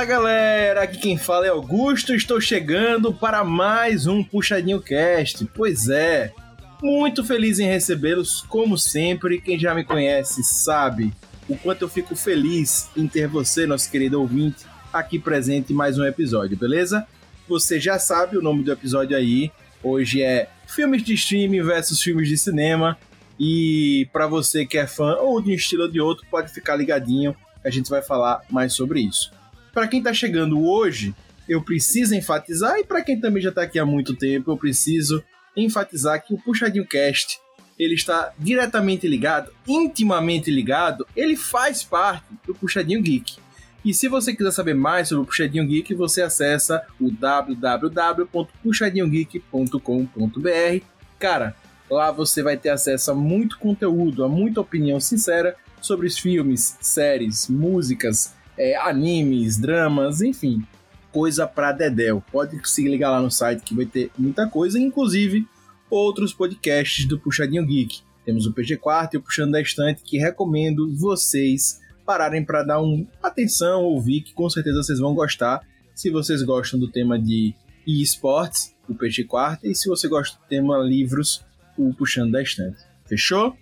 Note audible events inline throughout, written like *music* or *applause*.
Fala galera, aqui quem fala é Augusto, estou chegando para mais um Puxadinho Cast. Pois é, muito feliz em recebê-los, como sempre. Quem já me conhece sabe o quanto eu fico feliz em ter você, nosso querido ouvinte, aqui presente em mais um episódio, beleza? Você já sabe o nome do episódio aí. Hoje é Filmes de Streaming versus Filmes de Cinema. E para você que é fã ou de um estilo ou de outro, pode ficar ligadinho, a gente vai falar mais sobre isso. Para quem está chegando hoje, eu preciso enfatizar, e para quem também já está aqui há muito tempo, eu preciso enfatizar que o Puxadinho Cast ele está diretamente ligado, intimamente ligado, ele faz parte do Puxadinho Geek. E se você quiser saber mais sobre o Puxadinho Geek, você acessa o www.puxadinhogeek.com.br. Cara, lá você vai ter acesso a muito conteúdo, a muita opinião sincera sobre os filmes, séries, músicas, é, animes, dramas, enfim, coisa pra Dedéu. Pode se ligar lá no site que vai ter muita coisa, inclusive outros podcasts do Puxadinho Geek. Temos o PG Quarto e o Puxando da Estante, que recomendo vocês pararem para dar uma atenção, ouvir, que com certeza vocês vão gostar. Se vocês gostam do tema de esportes, o PG Quarto, e se você gosta do tema livros, o Puxando da Estante. Fechou?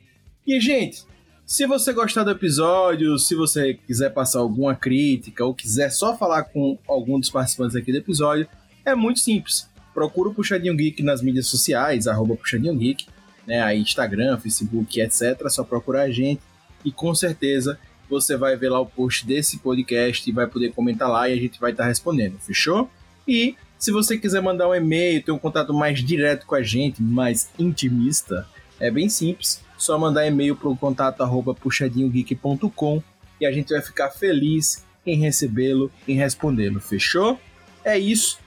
E, gente, se você gostar do episódio, se você quiser passar alguma crítica ou quiser só falar com algum dos participantes aqui do episódio, é muito simples procura o Puxadinho Geek nas mídias sociais, arroba Puxadinho Geek, né, aí Instagram, Facebook, etc. É só procurar a gente e com certeza você vai ver lá o post desse podcast e vai poder comentar lá e a gente vai estar tá respondendo, fechou? E se você quiser mandar um e-mail, ter um contato mais direto com a gente, mais intimista, é bem simples, só mandar e-mail para o contato arroba puxadinhogeek.com e a gente vai ficar feliz em recebê-lo, em respondê-lo, fechou? É isso.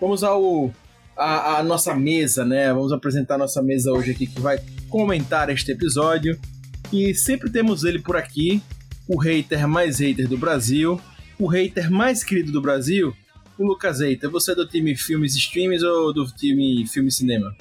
Vamos ao a, a, nossa mesa, né? Vamos apresentar a nossa mesa hoje aqui que vai comentar este episódio. E sempre temos ele por aqui, o hater mais hater do Brasil, o hater mais querido do Brasil, o Lucas Eita. Você é do time filmes e streams ou do time filme e cinema?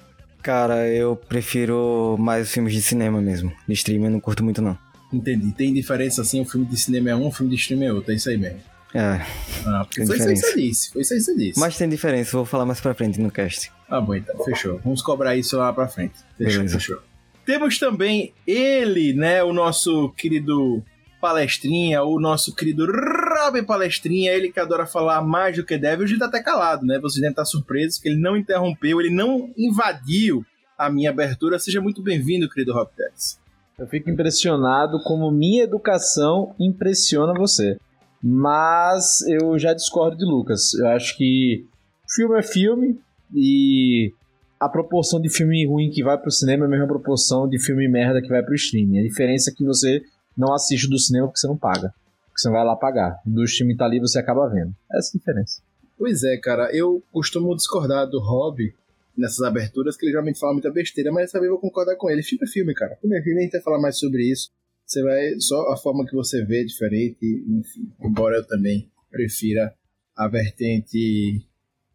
Cara, eu prefiro mais filmes de cinema mesmo. De streaming eu não curto muito não. Entendi. Tem diferença assim, o filme de cinema é um, o filme de streaming é outro, é isso aí mesmo. É. Ah, foi isso aí que você disse. Foi isso aí que você disse. Mas tem diferença, vou falar mais pra frente no cast. Ah, bom, então. Fechou. Vamos cobrar isso lá pra frente. Fechou, Beleza. fechou. Temos também ele, né? O nosso querido palestrinha, o nosso querido Robin Palestrinha, ele que adora falar mais do que deve, hoje tá até calado, né? Vocês devem estar surpresos que ele não interrompeu, ele não invadiu a minha abertura. Seja muito bem-vindo, querido Rob Tex. Eu fico impressionado como minha educação impressiona você. Mas eu já discordo de Lucas. Eu acho que filme é filme e a proporção de filme ruim que vai pro cinema é a mesma proporção de filme merda que vai pro streaming. A diferença é que você não assiste do cinema porque você não paga. Porque você não vai lá pagar. Do streaming tá ali você acaba vendo. Essa é a diferença. Pois é, cara. Eu costumo discordar do Hobby nessas aberturas, que ele geralmente fala muita besteira, mas dessa vez eu vou concordar com ele. Filme é filme, cara. Filme é filme, gente vai falar mais sobre isso. Você vai. Só a forma que você vê é diferente, enfim. Embora eu também prefira a vertente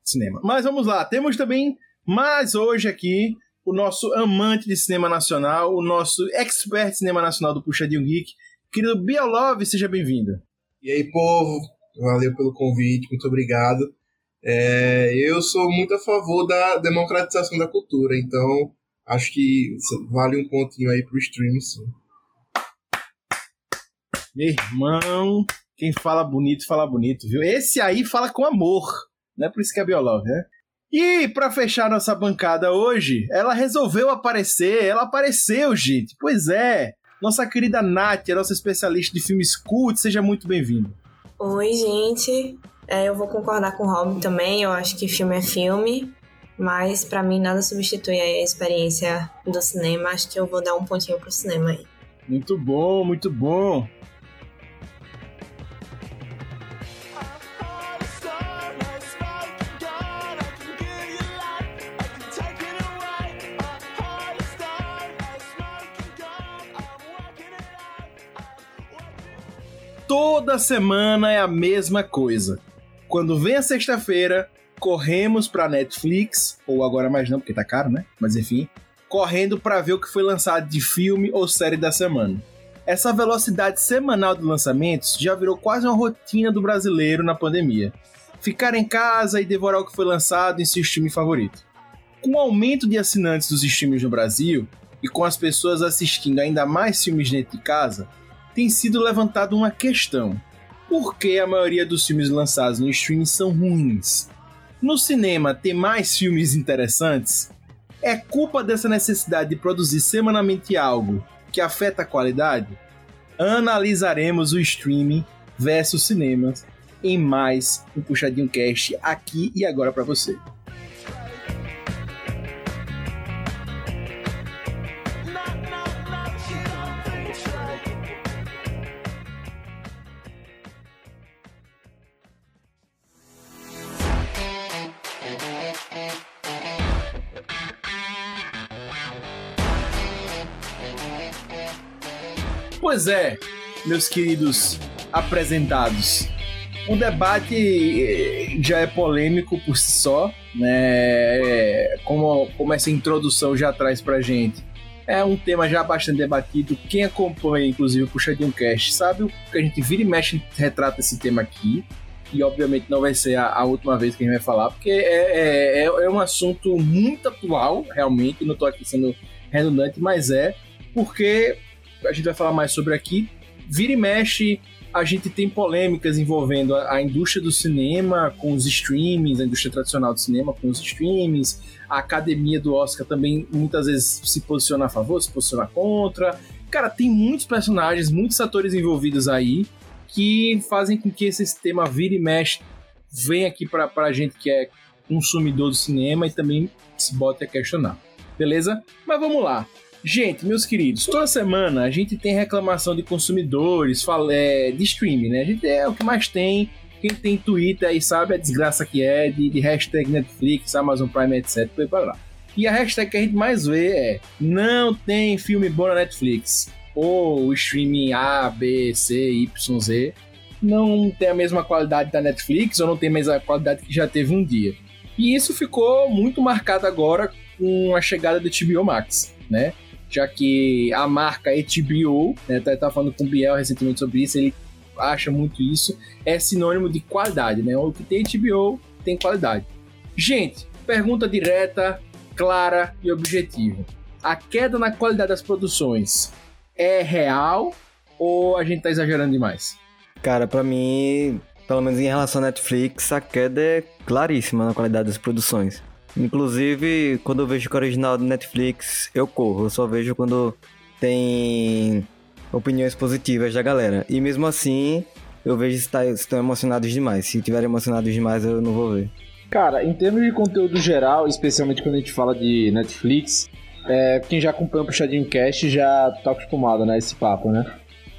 cinema. Mas vamos lá, temos também mais hoje aqui o nosso amante de cinema nacional, o nosso expert de cinema nacional do Puxadinho Geek, querido Biolove, seja bem-vindo. E aí, povo, valeu pelo convite, muito obrigado. É, eu sou muito a favor da democratização da cultura, então acho que vale um pontinho aí pro stream, sim. Meu irmão, quem fala bonito, fala bonito, viu? Esse aí fala com amor. Não é por isso que é Biolove, né? E para fechar nossa bancada hoje, ela resolveu aparecer. Ela apareceu, gente. Pois é. Nossa querida Nath, a nossa especialista de filmes cult, seja muito bem-vinda. Oi, gente. É, eu vou concordar com o Rob também. Eu acho que filme é filme. Mas para mim nada substitui a experiência do cinema. Acho que eu vou dar um pontinho pro cinema aí. Muito bom, muito bom. Toda semana é a mesma coisa. Quando vem a sexta-feira, corremos pra Netflix, ou agora mais não, porque tá caro, né? Mas enfim, correndo para ver o que foi lançado de filme ou série da semana. essa velocidade semanal de lançamentos já virou quase uma rotina do brasileiro na pandemia. Ficar em casa e devorar o que foi lançado em seu stream favorito. Com o aumento de assinantes dos streams no Brasil e com as pessoas assistindo ainda mais filmes dentro de casa, tem sido levantada uma questão: por que a maioria dos filmes lançados no streaming são ruins? No cinema, tem mais filmes interessantes? É culpa dessa necessidade de produzir semanalmente algo que afeta a qualidade? Analisaremos o streaming versus cinemas em mais um Puxadinho Cast aqui e agora para você. Pois é, meus queridos apresentados. Um debate eh, já é polêmico por si só, né? Como, como essa introdução já traz pra gente. É um tema já bastante debatido. Quem acompanha, inclusive, o Puxadinho Cast, sabe o que a gente vira e mexe retrata esse tema aqui. E obviamente não vai ser a, a última vez que a gente vai falar, porque é, é, é um assunto muito atual, realmente. Não tô aqui sendo redundante, mas é porque a gente vai falar mais sobre aqui. Vira e mexe, a gente tem polêmicas envolvendo a, a, indústria do cinema com os streamings, a indústria tradicional do cinema com os streamings, a academia do Oscar também muitas vezes se posiciona a favor, se posiciona contra. Cara, tem muitos personagens, muitos atores envolvidos aí que fazem com que esse tema vira e mexe venha aqui pra, pra gente que é consumidor do cinema e também se bote a questionar. Beleza? Mas vamos lá. Gente, meus queridos, toda semana a gente tem reclamação de consumidores, fala, é, de streaming, né? A gente é o que mais tem. Quem tem Twitter aí sabe a desgraça que é de, de hashtag Netflix, Amazon Prime, etc. Para lá. E a hashtag que a gente mais vê é não tem filme bom na Netflix. Ou streaming A, B, C, Y, Z não tem a mesma qualidade da Netflix ou não tem a mesma qualidade que já teve um dia. E isso ficou muito marcado agora com a chegada do HBO Max, né? Já que a marca HBO, né, tá, tá falando com o Biel recentemente sobre isso, ele acha muito isso, é sinônimo de qualidade, né? O que tem HBO tem qualidade. Gente, pergunta direta, clara e objetiva. A queda na qualidade das produções é real ou a gente tá exagerando demais? Cara, para mim, pelo menos em relação à Netflix, a queda é claríssima na qualidade das produções. Inclusive, quando eu vejo que é original do Netflix, eu corro. Eu só vejo quando tem opiniões positivas da galera. E mesmo assim, eu vejo se tá, estão emocionados demais. Se tiverem emocionados demais, eu não vou ver. Cara, em termos de conteúdo geral, especialmente quando a gente fala de Netflix, é, quem já acompanha o Puxadinho Cast já tá acostumado, né, esse papo, né?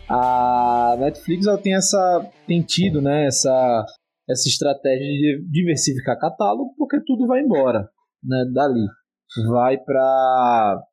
A Netflix ela tem essa tem tido, né, essa essa estratégia de diversificar catálogo, porque tudo vai embora, né, dali. Vai para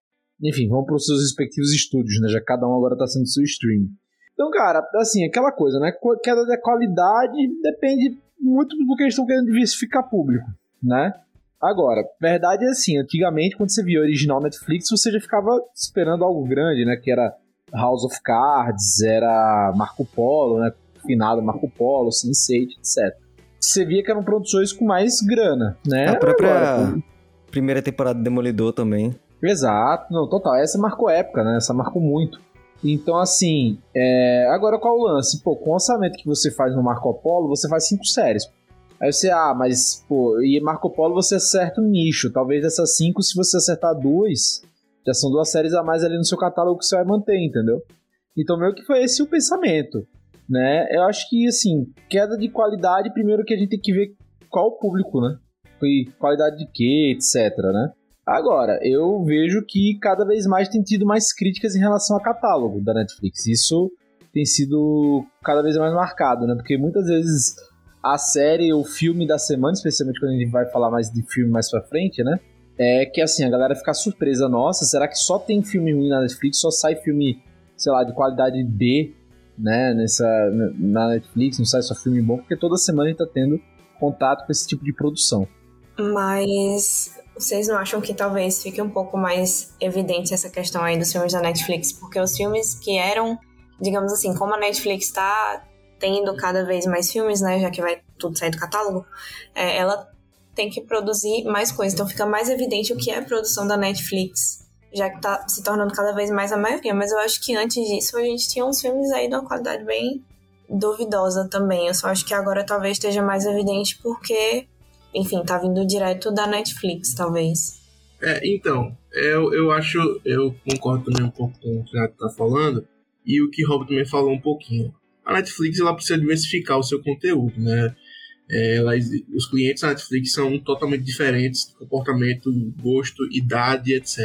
enfim, vão para os seus respectivos estúdios, né? Já cada um agora está sendo seu stream. Então, cara, assim, aquela coisa, né? Queda da qualidade depende muito do que eles estão querendo diversificar público, né? Agora, verdade é assim, antigamente quando você via original Netflix, você já ficava esperando algo grande, né? Que era House of Cards, era Marco Polo, né? Finado Marco Polo, Sense8, etc. Você via que eram produções com mais grana, né? A própria Agora, primeira temporada de Demolidor também. Exato, não, total. Essa marcou época, né? Essa marcou muito. Então, assim, é... agora qual o lance? Pô, com o orçamento que você faz no Marco Polo, você faz cinco séries. Aí você, ah, mas, pô, e Marco Polo você acerta um nicho. Talvez dessas cinco, se você acertar duas, já são duas séries a mais ali no seu catálogo que você vai manter, entendeu? Então, meio que foi esse o pensamento né? Eu acho que, assim, queda de qualidade, primeiro que a gente tem que ver qual o público, né? E qualidade de quê, etc, né? Agora, eu vejo que cada vez mais tem tido mais críticas em relação ao catálogo da Netflix. Isso tem sido cada vez mais marcado, né? Porque muitas vezes a série, o filme da semana, especialmente quando a gente vai falar mais de filme mais pra frente, né? É que assim, a galera fica surpresa, nossa, será que só tem filme ruim na Netflix? Só sai filme, sei lá, de qualidade B né, nessa, na Netflix, não sai só filme bom, porque toda semana gente tá tendo contato com esse tipo de produção. Mas vocês não acham que talvez fique um pouco mais evidente essa questão aí dos filmes da Netflix? Porque os filmes que eram digamos assim, como a Netflix está tendo cada vez mais filmes, né, já que vai tudo sair do catálogo, é, ela tem que produzir mais coisas. Então fica mais evidente o que é a produção da Netflix, já que tá se tornando cada vez mais a maioria. Mas eu acho que antes disso a gente tinha uns filmes aí de uma qualidade bem duvidosa também. Eu só acho que agora talvez esteja mais evidente porque, enfim, tá vindo direto da Netflix, talvez. É, então, eu, eu acho, eu concordo também um pouco com o que o Renato tá falando, e o que o Rob também falou um pouquinho. A Netflix ela precisa diversificar o seu conteúdo, né? É, os clientes da Netflix são totalmente diferentes, comportamento, gosto, idade, etc.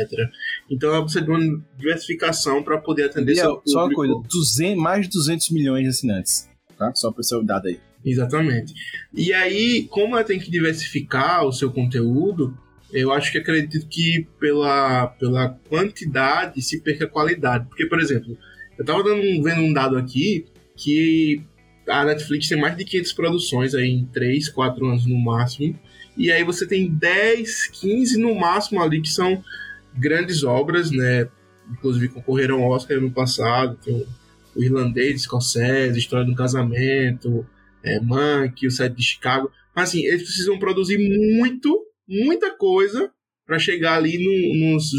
Então ela precisa de uma diversificação para poder atender Biel, seu público. Só uma coisa, 200, mais de 200 milhões de assinantes, tá? Só para ser dado aí. Exatamente. E aí, como ela tem que diversificar o seu conteúdo, eu acho que acredito que pela, pela quantidade se perca a qualidade. Porque, por exemplo, eu estava vendo um dado aqui que a Netflix tem mais de 500 produções aí em 3, 4 anos no máximo. E aí você tem 10, 15 no máximo ali que são grandes obras, né? Inclusive concorreram ao Oscar no passado. Tem o Irlandês, Escocese, História do Casamento, é, Monkey, o Sete de Chicago. Mas assim, eles precisam produzir muito, muita coisa para chegar ali no, nos,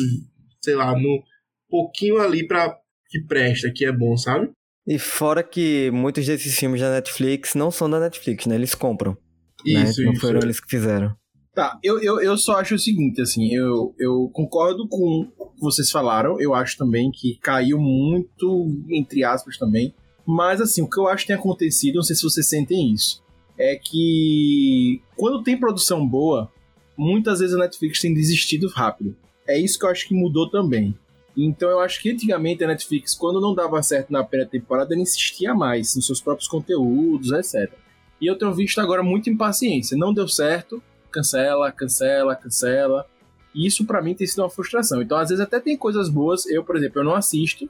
sei lá, no pouquinho ali para que presta, que é bom, sabe? E fora que muitos desses filmes da Netflix não são da Netflix, né? Eles compram. Isso, né? Não isso. foram eles que fizeram. Tá, eu, eu, eu só acho o seguinte, assim, eu, eu concordo com o que vocês falaram, eu acho também que caiu muito, entre aspas também, mas assim, o que eu acho que tem acontecido, não sei se vocês sentem isso, é que quando tem produção boa, muitas vezes a Netflix tem desistido rápido. É isso que eu acho que mudou também. Então eu acho que antigamente a Netflix, quando não dava certo na primeira temporada, ela insistia mais nos seus próprios conteúdos, etc. E eu tenho visto agora muita impaciência. Não deu certo, cancela, cancela, cancela. E isso para mim tem sido uma frustração. Então, às vezes até tem coisas boas. Eu, por exemplo, eu não assisto,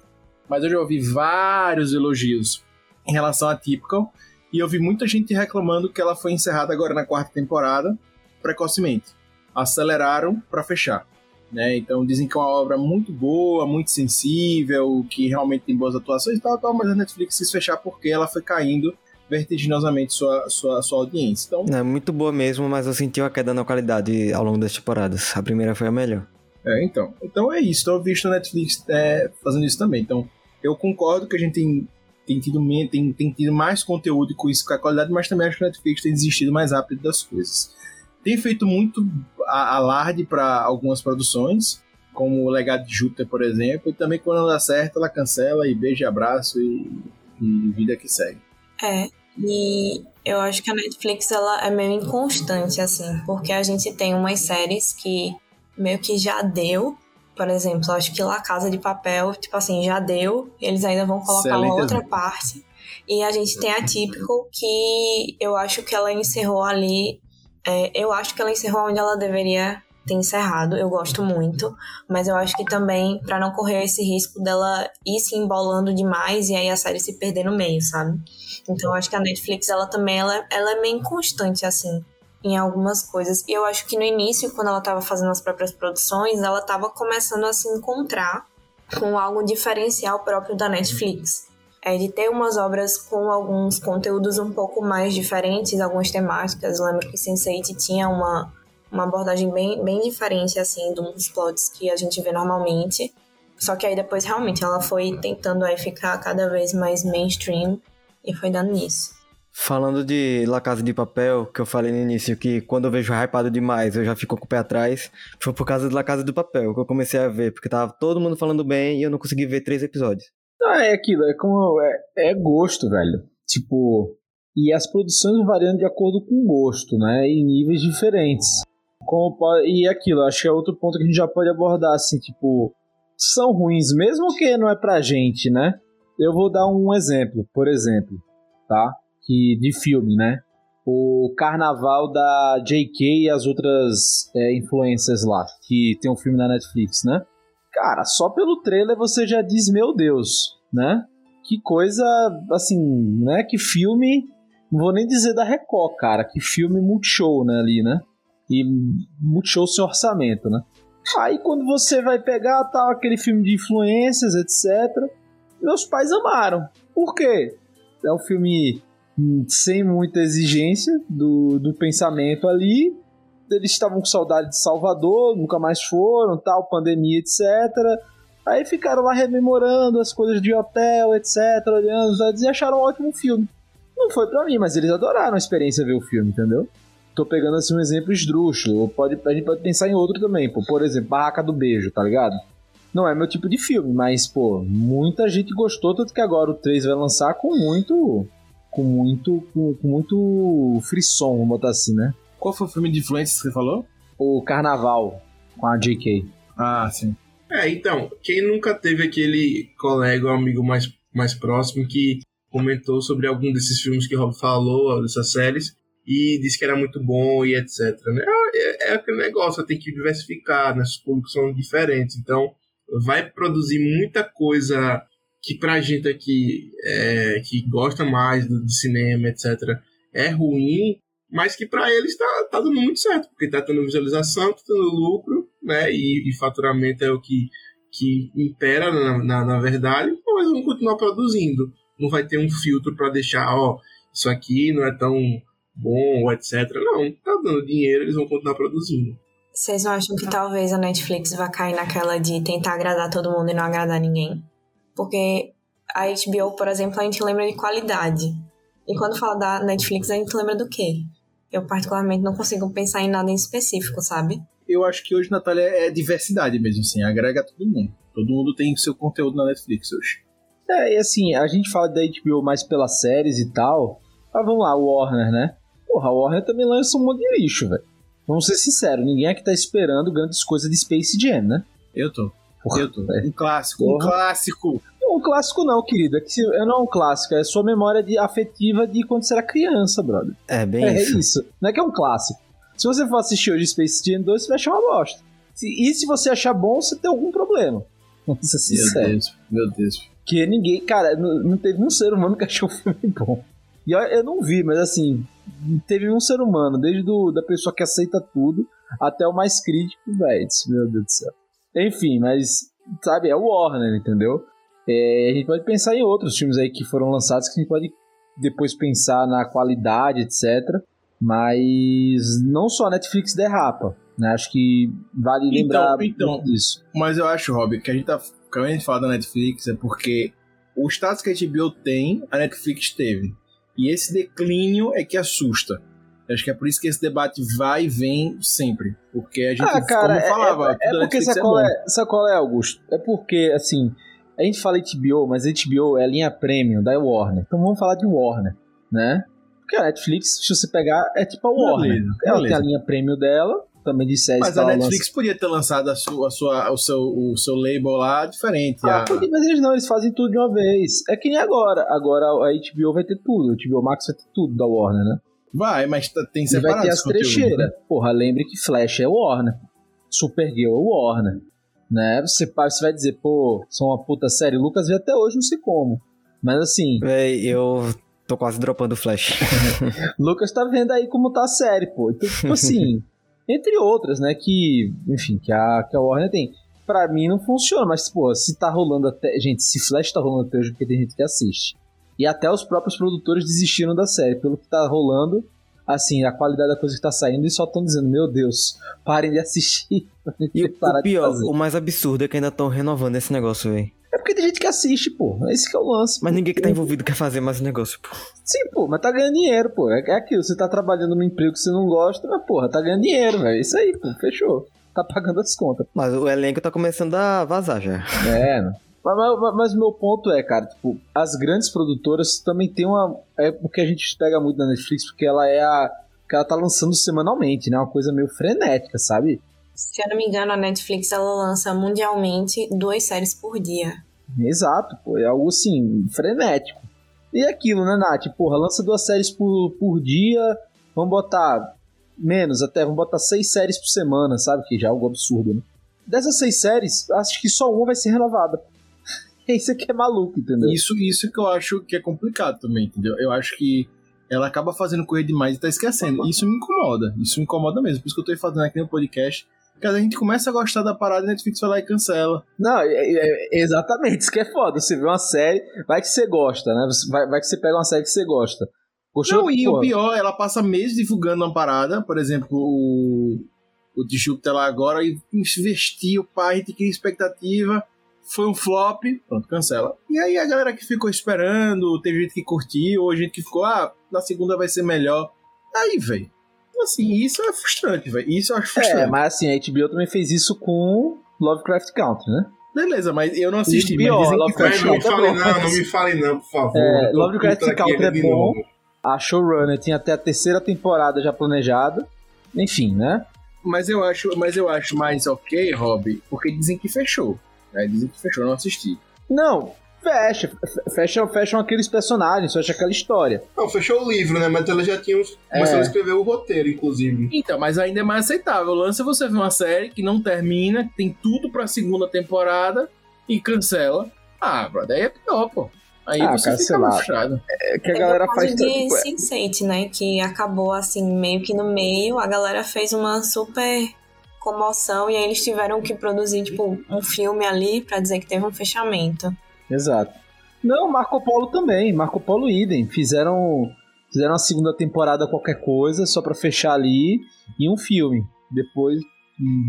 mas eu já ouvi vários elogios em relação a Typical. E eu vi muita gente reclamando que ela foi encerrada agora na quarta temporada precocemente. Aceleraram para fechar. Né? Então dizem que é uma obra muito boa, muito sensível, que realmente tem boas atuações e tal, tal, mas a Netflix quis fechar porque ela foi caindo vertiginosamente sua, sua, sua audiência. Então, É muito boa mesmo, mas eu senti uma queda na qualidade ao longo das temporadas. A primeira foi a melhor. É, então. Então é isso. Então eu visto a Netflix é, fazendo isso também. Então, eu concordo que a gente tem, tem, tido, tem, tem tido mais conteúdo com isso, com a qualidade, mas também acho que a Netflix tem desistido mais rápido das coisas. Tem feito muito alarde para algumas produções, como o Legado de Júpiter, por exemplo, e também quando dá certo, ela cancela e beijo e abraço e, e vida que segue. É, e eu acho que a Netflix ela é meio inconstante, assim, porque a gente tem umas séries que meio que já deu. Por exemplo, acho que La Casa de Papel, tipo assim, já deu, eles ainda vão colocar Excelente uma outra parte. E a gente tem a Typical, que eu acho que ela encerrou ali. É, eu acho que ela encerrou onde ela deveria ter encerrado. Eu gosto muito. Mas eu acho que também, pra não correr esse risco dela ir se embolando demais e aí a série se perder no meio, sabe? Então eu acho que a Netflix, ela também ela, ela é meio inconstante, assim, em algumas coisas. E eu acho que no início, quando ela tava fazendo as próprias produções, ela tava começando a se encontrar com algo diferencial próprio da Netflix. É de ter umas obras com alguns conteúdos um pouco mais diferentes, algumas temáticas. Eu lembro que Sense8 tinha uma, uma abordagem bem, bem diferente, assim, dos plots que a gente vê normalmente. Só que aí depois, realmente, ela foi tentando aí ficar cada vez mais mainstream e foi dando nisso. Falando de La Casa de Papel, que eu falei no início que quando eu vejo hypado demais eu já fico com o pé atrás, foi por causa de La Casa de Papel que eu comecei a ver, porque tava todo mundo falando bem e eu não consegui ver três episódios. Não, é aquilo, é como. É, é gosto, velho. Tipo. E as produções variando de acordo com o gosto, né? Em níveis diferentes. Como e aquilo, acho que é outro ponto que a gente já pode abordar, assim, tipo. São ruins, mesmo que não é pra gente, né? Eu vou dar um exemplo, por exemplo, tá? Que, de filme, né? O Carnaval da JK e as outras é, influências lá, que tem um filme na Netflix, né? Cara, só pelo trailer você já diz, meu Deus, né? Que coisa, assim, né? Que filme, não vou nem dizer da Record, cara, que filme multishow, né, ali, né? E multishow sem orçamento, né? Aí quando você vai pegar tal aquele filme de influências, etc. Meus pais amaram. Por quê? É um filme sem muita exigência do, do pensamento ali. Eles estavam com saudade de Salvador, nunca mais foram, tal, pandemia, etc. Aí ficaram lá rememorando as coisas de hotel, etc, olhando e acharam um ótimo filme. Não foi para mim, mas eles adoraram a experiência ver o filme, entendeu? Tô pegando assim um exemplo esdrúxulo. Pode, a gente pode pensar em outro também, pô. Por exemplo, Barraca do Beijo, tá ligado? Não é meu tipo de filme, mas, pô, muita gente gostou, tanto que agora o 3 vai lançar com muito com muito com, com muito frisson, vamos botar assim, né? Qual foi o filme de influência que você falou? O Carnaval, com a J.K. Ah, sim. É, então, quem nunca teve aquele colega ou amigo mais, mais próximo que comentou sobre algum desses filmes que o Rob falou, dessas séries, e disse que era muito bom e etc. Né? É, é aquele negócio, tem que diversificar, né? os públicos são diferentes, então vai produzir muita coisa que pra gente aqui é, que gosta mais do, do, cinema, etc., é ruim, mas que para eles tá, tá dando muito certo, porque tá tendo visualização, tá tendo lucro, né? E, e faturamento é o que, que impera na, na, na verdade, eles vão continuar produzindo. Não vai ter um filtro para deixar, ó, isso aqui não é tão bom, etc. Não, tá dando dinheiro, eles vão continuar produzindo. Vocês não acham que talvez a Netflix vá cair naquela de tentar agradar todo mundo e não agradar ninguém? Porque a HBO, por exemplo, a gente lembra de qualidade. E quando fala da Netflix, a gente lembra do quê? Eu, particularmente, não consigo pensar em nada em específico, sabe? Eu acho que hoje, Natália, é diversidade mesmo, assim, agrega todo mundo. Todo mundo tem seu conteúdo na Netflix hoje. É, e assim, a gente fala da HBO mais pelas séries e tal. Mas vamos lá, o Warner, né? Porra, a Warner também lança um monte de lixo, velho. Vamos ser sinceros, ninguém aqui tá esperando grandes coisas de Space Jam, né? Eu tô. Porra, eu tô. Um clássico, Porra. um clássico. Um clássico não, querido. É que é não é um clássico, é sua memória de, afetiva de quando você era criança, brother. É, bem é, isso. É isso. Não é que é um clássico. Se você for assistir hoje Space Jam 2, você vai achar uma bosta. E se você achar bom, você tem algum problema. *laughs* Vamos ser sincero. Meu Deus, meu Deus. Que ninguém, cara, não, não teve um ser humano que *laughs* achou o filme bom. E eu, eu não vi, mas assim, teve um ser humano, desde do, da pessoa que aceita tudo até o mais crítico, velho. Meu Deus do céu. Enfim, mas, sabe, é o Warner, entendeu? É, a gente pode pensar em outros filmes aí que foram lançados que a gente pode depois pensar na qualidade, etc. Mas não só a Netflix derrapa, né? Acho que vale então, lembrar então, disso. Mas eu acho, Rob, que a gente tá. Quando a gente fala da Netflix é porque o status que a HBO tem, a Netflix teve. E esse declínio é que assusta. Acho que é por isso que esse debate vai e vem sempre. Porque a gente, ah, cara, como é, falava, é, é, é porque qual é, sabe qual é, Augusto? É porque, assim, a gente fala HBO, mas HBO é a linha premium da Warner. Então vamos falar de Warner, né? Porque a Netflix, se você pegar, é tipo a Warner. Beleza, ela beleza. tem a linha premium dela, também de séries. Mas a Netflix lança... podia ter lançado a sua, a sua, o, seu, o seu label lá diferente. Ah, a... mas eles não, eles fazem tudo de uma vez. É que nem agora. Agora a HBO vai ter tudo. O HBO Max vai ter tudo da Warner, né? Vai, mas tá, tem separado. vai ter as trecheiras. Né? Porra, lembre que Flash é Warner. Supergirl é Warner. Né? Você, você vai dizer, pô, são uma puta série. Lucas vê até hoje, não sei como. Mas assim. Véi, eu tô quase dropando o Flash. *laughs* Lucas tá vendo aí como tá a série, pô. Então, tipo assim. *laughs* entre outras, né? Que, enfim, que a, que a Warner tem. Pra mim não funciona, mas, pô, se tá rolando até. Gente, se Flash tá rolando até hoje, porque tem gente que assiste. E até os próprios produtores desistiram da série. Pelo que tá rolando, assim, a qualidade da coisa que tá saindo e só estão dizendo, meu Deus, parem de assistir. *laughs* E o pior, o mais absurdo é que ainda estão renovando esse negócio, velho. É porque tem gente que assiste, pô. É esse que é o lance. Mas ninguém que tá envolvido quer fazer mais negócio, pô. Sim, pô, mas tá ganhando dinheiro, pô. É, é aquilo, você tá trabalhando num emprego que você não gosta, mas, porra, tá ganhando dinheiro, velho. É isso aí, pô, fechou. Tá pagando as contas. Mas o elenco tá começando a vazar já. É, mas, o meu ponto é, cara, tipo, as grandes produtoras também tem uma. É porque a gente pega muito na Netflix, porque ela é a. que ela tá lançando semanalmente, né? Uma coisa meio frenética, sabe? Se eu não me engano, a Netflix ela lança mundialmente duas séries por dia. Exato, pô. É algo assim, frenético. E aquilo, né, Nath? Porra, lança duas séries por, por dia. Vamos botar menos até, vamos botar seis séries por semana, sabe? Que já é algo absurdo, né? Dessas seis séries, acho que só uma vai ser renovada. *laughs* Isso aqui é maluco, entendeu? Isso, isso que eu acho que é complicado também, entendeu? Eu acho que ela acaba fazendo correr demais e tá esquecendo. Isso me incomoda. Isso me incomoda mesmo. Por isso que eu tô fazendo aqui no podcast que a gente começa a gostar da parada e a Netflix vai lá e cancela. Não, é, é- é exatamente, isso que é foda. Você vê uma série, vai que você gosta, né? Vai, vai que você pega uma série que você gosta. Gostou? Não, e o pior, ela passa meses divulgando uma parada, por exemplo, o, o de Júpiter lá agora, e investiu, pá, a gente cria expectativa, foi um flop, pronto, cancela. E aí a galera que ficou esperando, teve gente que curtiu, ou gente que ficou, ah, na segunda vai ser melhor. Aí, velho. Assim, isso é frustrante, velho. Isso eu acho frustrante. É, mas assim, a HBO também fez isso com Lovecraft Country, né? Beleza, mas eu não assisti, E mas dizem que Mas fechou. não me fale não, não me fale não, por favor. É, Lovecraft Country é de bom. novo. A showrunner tinha até a terceira temporada já planejada. Enfim, né? Mas eu acho, mas eu acho mais ok, Rob, porque dizem que fechou. Né? Dizem que fechou, eu não assisti. Não, fecha. fe- Fecham, fecham aqueles personagens, fecha aquela história. Não, fechou o livro, né? Mas ela já tinha começado É. a escrever o roteiro, inclusive. Então, mas ainda é mais aceitável. O lance é você ver uma série que não termina, que tem tudo pra segunda temporada e cancela. Ah, brother, aí é pior, pô. Aí Ah, você fica cancelar. frustrado. É que a Teve galera faz. de é- Sense8, né? Que acabou assim, meio que no meio. A galera fez uma super comoção e aí eles tiveram que produzir, tipo, um filme ali pra dizer que teve um fechamento. Exato. Não, Marco Polo também. Marco Polo idem. Fizeram, fizeram a segunda temporada qualquer coisa, só pra fechar ali, e um filme. Depois.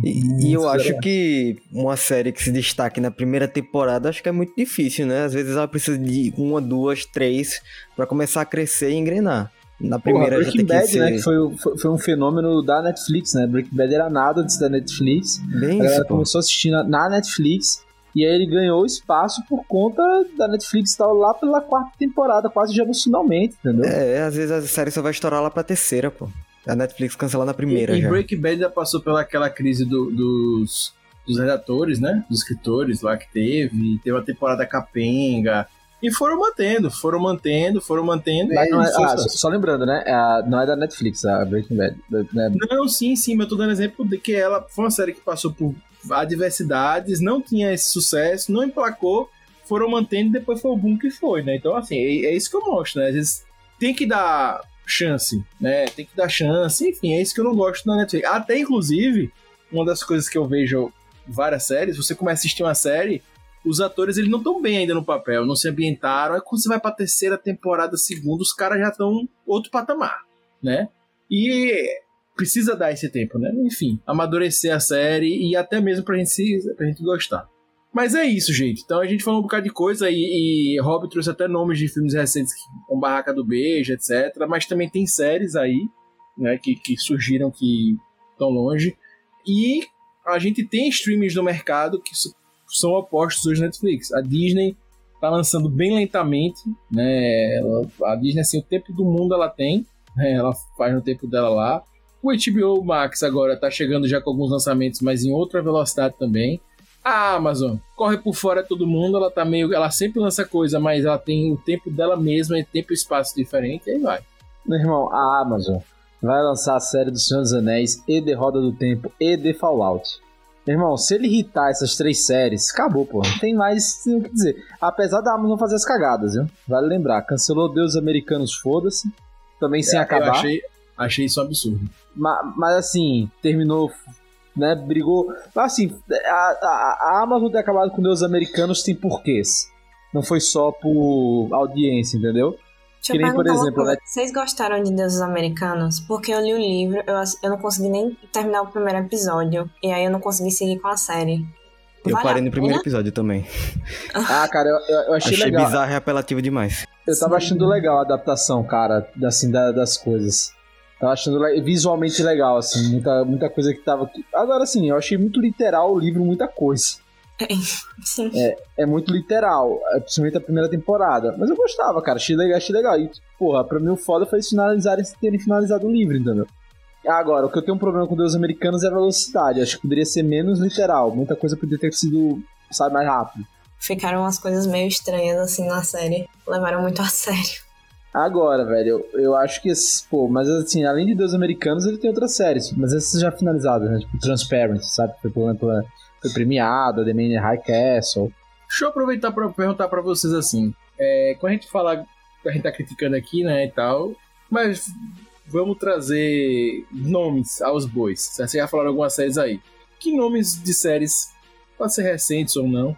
E, e eu acho que uma série que se destaque na primeira temporada, acho que é muito difícil, né? Às vezes ela precisa de uma, duas, três pra começar a crescer e engrenar. Na Porra, primeira já Breaking Bad, ser né? Que foi, foi, foi um fenômeno da Netflix, né? Breaking Bad era nada antes da Netflix. bem A isso, começou a assistir na, na Netflix. E aí ele ganhou espaço por conta da Netflix estar lá pela quarta temporada, quase já no finalmente, entendeu? É, às vezes a série só vai estourar lá pra terceira, pô. A Netflix cancelar na primeira e, e já. Breaking Bad já passou pela aquela crise do- dos, dos redatores, né? Dos escritores lá que teve. Teve uma temporada capenga. E foram mantendo, foram mantendo, foram mantendo. É- ah, só, só lembrando, né? é a- não é da Netflix, a Breaking Bad. né? Não, sim, sim, mas eu tô dando exemplo de que ela foi uma série que passou por adversidades, não tinha esse sucesso, não emplacou, foram mantendo e depois foi o boom que foi, né? Então, assim, é, é isso que eu mostro, né? Às vezes tem que dar chance, né? Tem que dar chance, enfim, é isso que eu não gosto na Netflix. Até, inclusive, uma das coisas que eu vejo várias séries, você começa a assistir uma série, os atores eles não estão bem ainda no papel, não se ambientaram, aí quando você vai pra terceira temporada, segunda, os caras já estão outro patamar, né? E precisa dar esse tempo, né? Enfim, amadurecer a série e até mesmo pra gente, se, pra gente gostar. Mas é isso, gente. Então a gente falou um bocado de coisa e, e Rob trouxe até nomes de filmes recentes como Barraca do Beijo, etc. Mas também tem séries aí, né, que, que surgiram que estão longe. E a gente tem streamings no mercado que são opostos hoje à Netflix. A Disney tá lançando bem lentamente, né? Ela- a Disney, assim, o tempo do mundo ela tem, né? Ela faz no tempo dela lá. O HBO Max agora tá chegando já com alguns lançamentos, mas em outra velocidade também. A Amazon corre por fora todo mundo, ela tá meio. Ela sempre lança coisa, mas ela tem o tempo dela mesma, é tempo e espaço diferente, e aí vai. Meu irmão, a Amazon vai lançar a série do Senhor dos Anéis e de Roda do Tempo e de Fallout. Meu irmão, se ele hitar essas três séries, acabou, pô. Não tem mais o que dizer. Apesar da Amazon fazer as cagadas, viu? Vale lembrar, cancelou Deus Americanos, foda-se. Também sem Eu acabar. achei, achei isso um absurdo. Ma- Mas, assim, terminou, né? Brigou. Assim, a, a, a Amazon ter acabado com Deus Americanos tem porquês. Não foi só por audiência, entendeu? Deixa Que eu nem, por exemplo, né? Vocês gostaram de Deuses Americanos? Porque eu li o livro, eu, eu não consegui nem terminar o primeiro episódio. E aí eu não consegui seguir com a série. Eu Vale parei no primeiro episódio também. *laughs* Ah, cara, eu, eu- eu achei, Achei legal. bizarro e apelativo demais. Eu tava achando legal a adaptação, cara, assim, da- das coisas. Tava achando le- visualmente legal, assim, muita, muita coisa que tava. Agora, assim, eu achei muito literal o livro, muita coisa. Sim. É muito literal, é, principalmente a primeira temporada. Mas eu gostava, cara, achei legal, achei legal. E, porra, pra mim o foda foi eles finalizarem terem finalizado o livro, entendeu? Agora, o que eu tenho um problema com Deus Americanos é a velocidade. Acho que poderia ser menos literal. Muita coisa poderia ter sido, sabe, mais rápido. Ficaram umas coisas meio estranhas assim na série. Levaram muito a sério. Agora, velho, eu, eu acho que, pô, mas assim, além de Deus Americanos, ele tem outras séries, mas essas já finalizadas, né? Tipo, Transparent, sabe? Por exemplo, foi premiada, The Man in High Castle. Deixa eu aproveitar para perguntar para vocês assim. É, quando a gente fala, a gente tá criticando aqui, né, e tal, mas vamos trazer nomes aos bois. Vocês já falaram algumas séries aí. que nomes de séries, pode ser recentes ou não,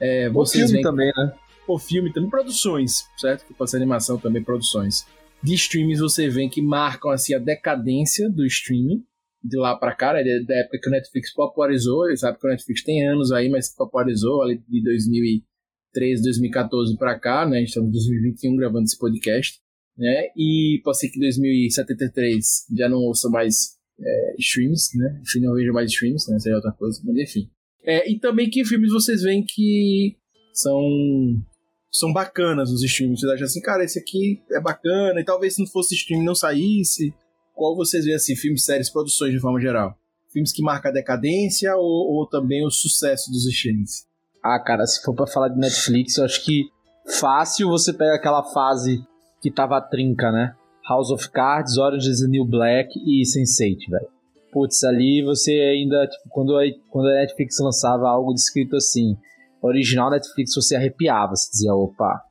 é, O filme veem também, né? por filme também, produções, certo? Que pode ser animação também, produções. De streams você vê que marcam assim a decadência do streaming de lá pra cá, né? da época que o Netflix popularizou, sabe que o Netflix tem anos aí, mas popularizou ali de 2013, 2014 pra cá, né? Tá em 2021 gravando esse podcast, né? E pode ser que 2073 já não ouça mais é, streams, né? Enfim, não veja mais streams, né? Seria outra coisa, mas enfim. É, e também que filmes vocês veem que são são bacanas os streams. Vocês acham assim, cara, esse aqui é bacana, e talvez se não fosse stream não saísse. Qual vocês veem assim, filmes, séries, produções de forma geral? Filmes que marcam a decadência ou, ou também o sucesso dos streams? Ah, cara, se for pra falar de Netflix, eu acho que fácil você pega aquela fase que tava trinca, né? House of Cards, Orange is the New Black e Sense8, velho. Putz, ali você ainda, tipo, quando a, quando a Netflix lançava algo descrito assim, original Netflix, você arrepiava, você dizia, opa,